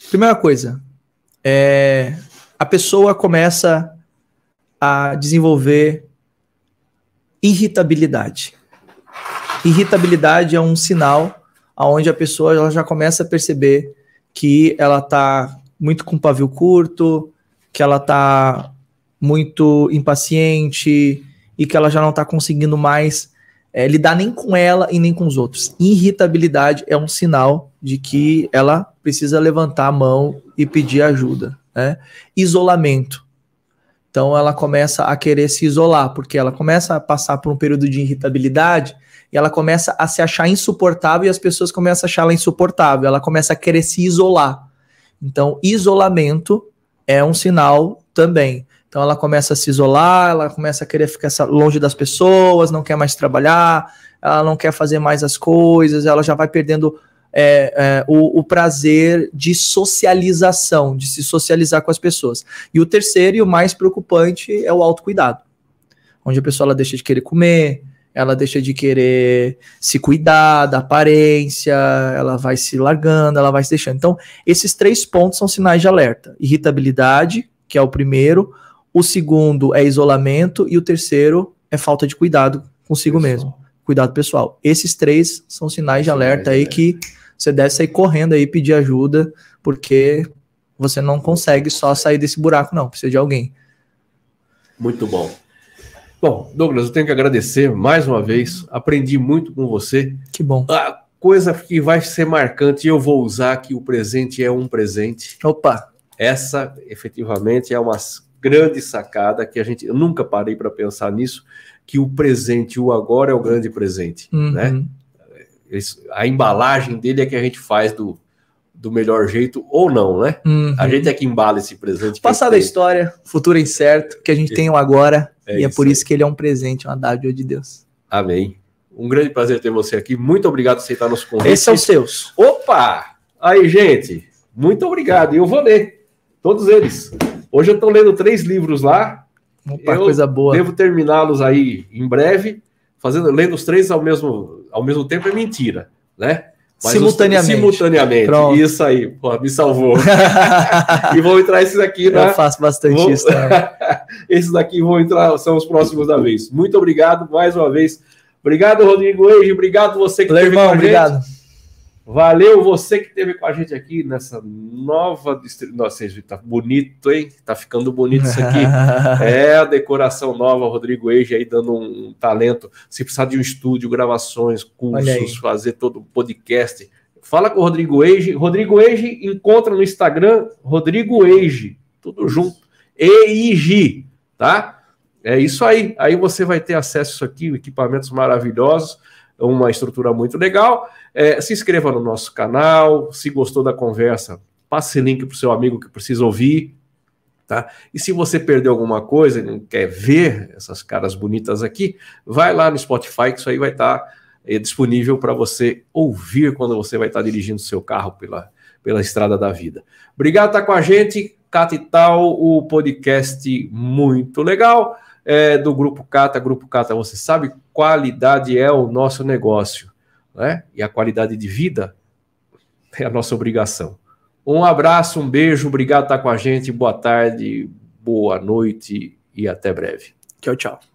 primeira coisa, é, a pessoa começa a desenvolver irritabilidade. Irritabilidade é um sinal aonde a pessoa ela já começa a perceber que ela está muito com pavio curto, que ela está muito impaciente e que ela já não está conseguindo mais é, lidar nem com ela e nem com os outros. Irritabilidade é um sinal de que ela precisa levantar a mão e pedir ajuda. Né? Isolamento. Então ela começa a querer se isolar, porque ela começa a passar por um período de irritabilidade e ela começa a se achar insuportável e as pessoas começam a achar ela insuportável. Ela começa a querer se isolar. Então, isolamento é um sinal também. Então ela começa a se isolar, ela começa a querer ficar longe das pessoas, não quer mais trabalhar, ela não quer fazer mais as coisas, ela já vai perdendo é, é, o, o, prazer de socialização, de se socializar com as pessoas. E o terceiro e o mais preocupante é o autocuidado, onde a pessoa ela deixa de querer comer, ela deixa de querer se cuidar da aparência, ela vai se largando, ela vai se deixando. Então, esses três pontos são sinais de alerta: irritabilidade, que é o primeiro, o segundo é isolamento e o terceiro é falta de cuidado consigo pessoal. mesmo. Cuidado pessoal. Esses três são sinais de alerta aí que você deve sair correndo aí pedir ajuda, porque você não consegue só sair desse buraco, não. Precisa de alguém. Muito bom. Bom, Douglas, eu tenho que agradecer mais uma vez. Aprendi muito com você. Que bom. A coisa que vai ser marcante, e eu vou usar que o presente é um presente. Opa! Essa, efetivamente, é uma grande sacada que a gente eu nunca parei para pensar nisso, que o presente, o agora é o grande presente, uhum. né? a embalagem dele é que a gente faz do, do melhor jeito ou não, né? Uhum. A gente é que embala esse presente. Passado a história, futuro incerto, que a gente é. tem o agora, é e é por isso que ele é um presente, uma dádiva de Deus. Amém. Um grande prazer ter você aqui. Muito obrigado por aceitar nosso convite. Esses são seus. Opa! Aí, gente, muito obrigado. E eu vou ler todos eles. Hoje eu estou lendo três livros lá. Opa, coisa boa. Devo terminá-los aí em breve. Fazendo, lendo os três ao mesmo, ao mesmo tempo é mentira, né? Mas simultaneamente. Os, simultaneamente. Pronto. Isso aí, pô, me salvou. e vou entrar esses aqui, né? Eu faço bastante vou... isso. esses daqui vão entrar, são os próximos da vez. Muito obrigado mais uma vez. Obrigado, Rodrigo Eiji. Obrigado você que Valeu, irmão, obrigado. Gente. Valeu você que esteve com a gente aqui nessa nova Nossa, tá bonito, hein? Tá ficando bonito isso aqui. é a decoração nova, Rodrigo Eige aí dando um, talento. Se precisar de um estúdio, gravações, cursos, fazer todo o podcast, fala com o Rodrigo Eige. Rodrigo Eige encontra no Instagram Rodrigo Eige, tudo junto. EIG, tá? É isso aí. Aí você vai ter acesso a isso aqui, equipamentos maravilhosos uma estrutura muito legal. É, se inscreva no nosso canal, se gostou da conversa, passe link para o seu amigo que precisa ouvir. Tá? E se você perdeu alguma coisa e não quer ver essas caras bonitas aqui, vai lá no Spotify, que isso aí vai estar tá, é, disponível para você ouvir quando você vai estar tá dirigindo seu carro pela, pela estrada da vida. Obrigado por estar com a gente. Cata e tal, o podcast muito legal é, do Grupo Cata. Grupo Cata, você sabe, qualidade é o nosso negócio, né? E a qualidade de vida é a nossa obrigação. Um abraço, um beijo, obrigado por estar com a gente, boa tarde, boa noite e até breve. Tchau, tchau.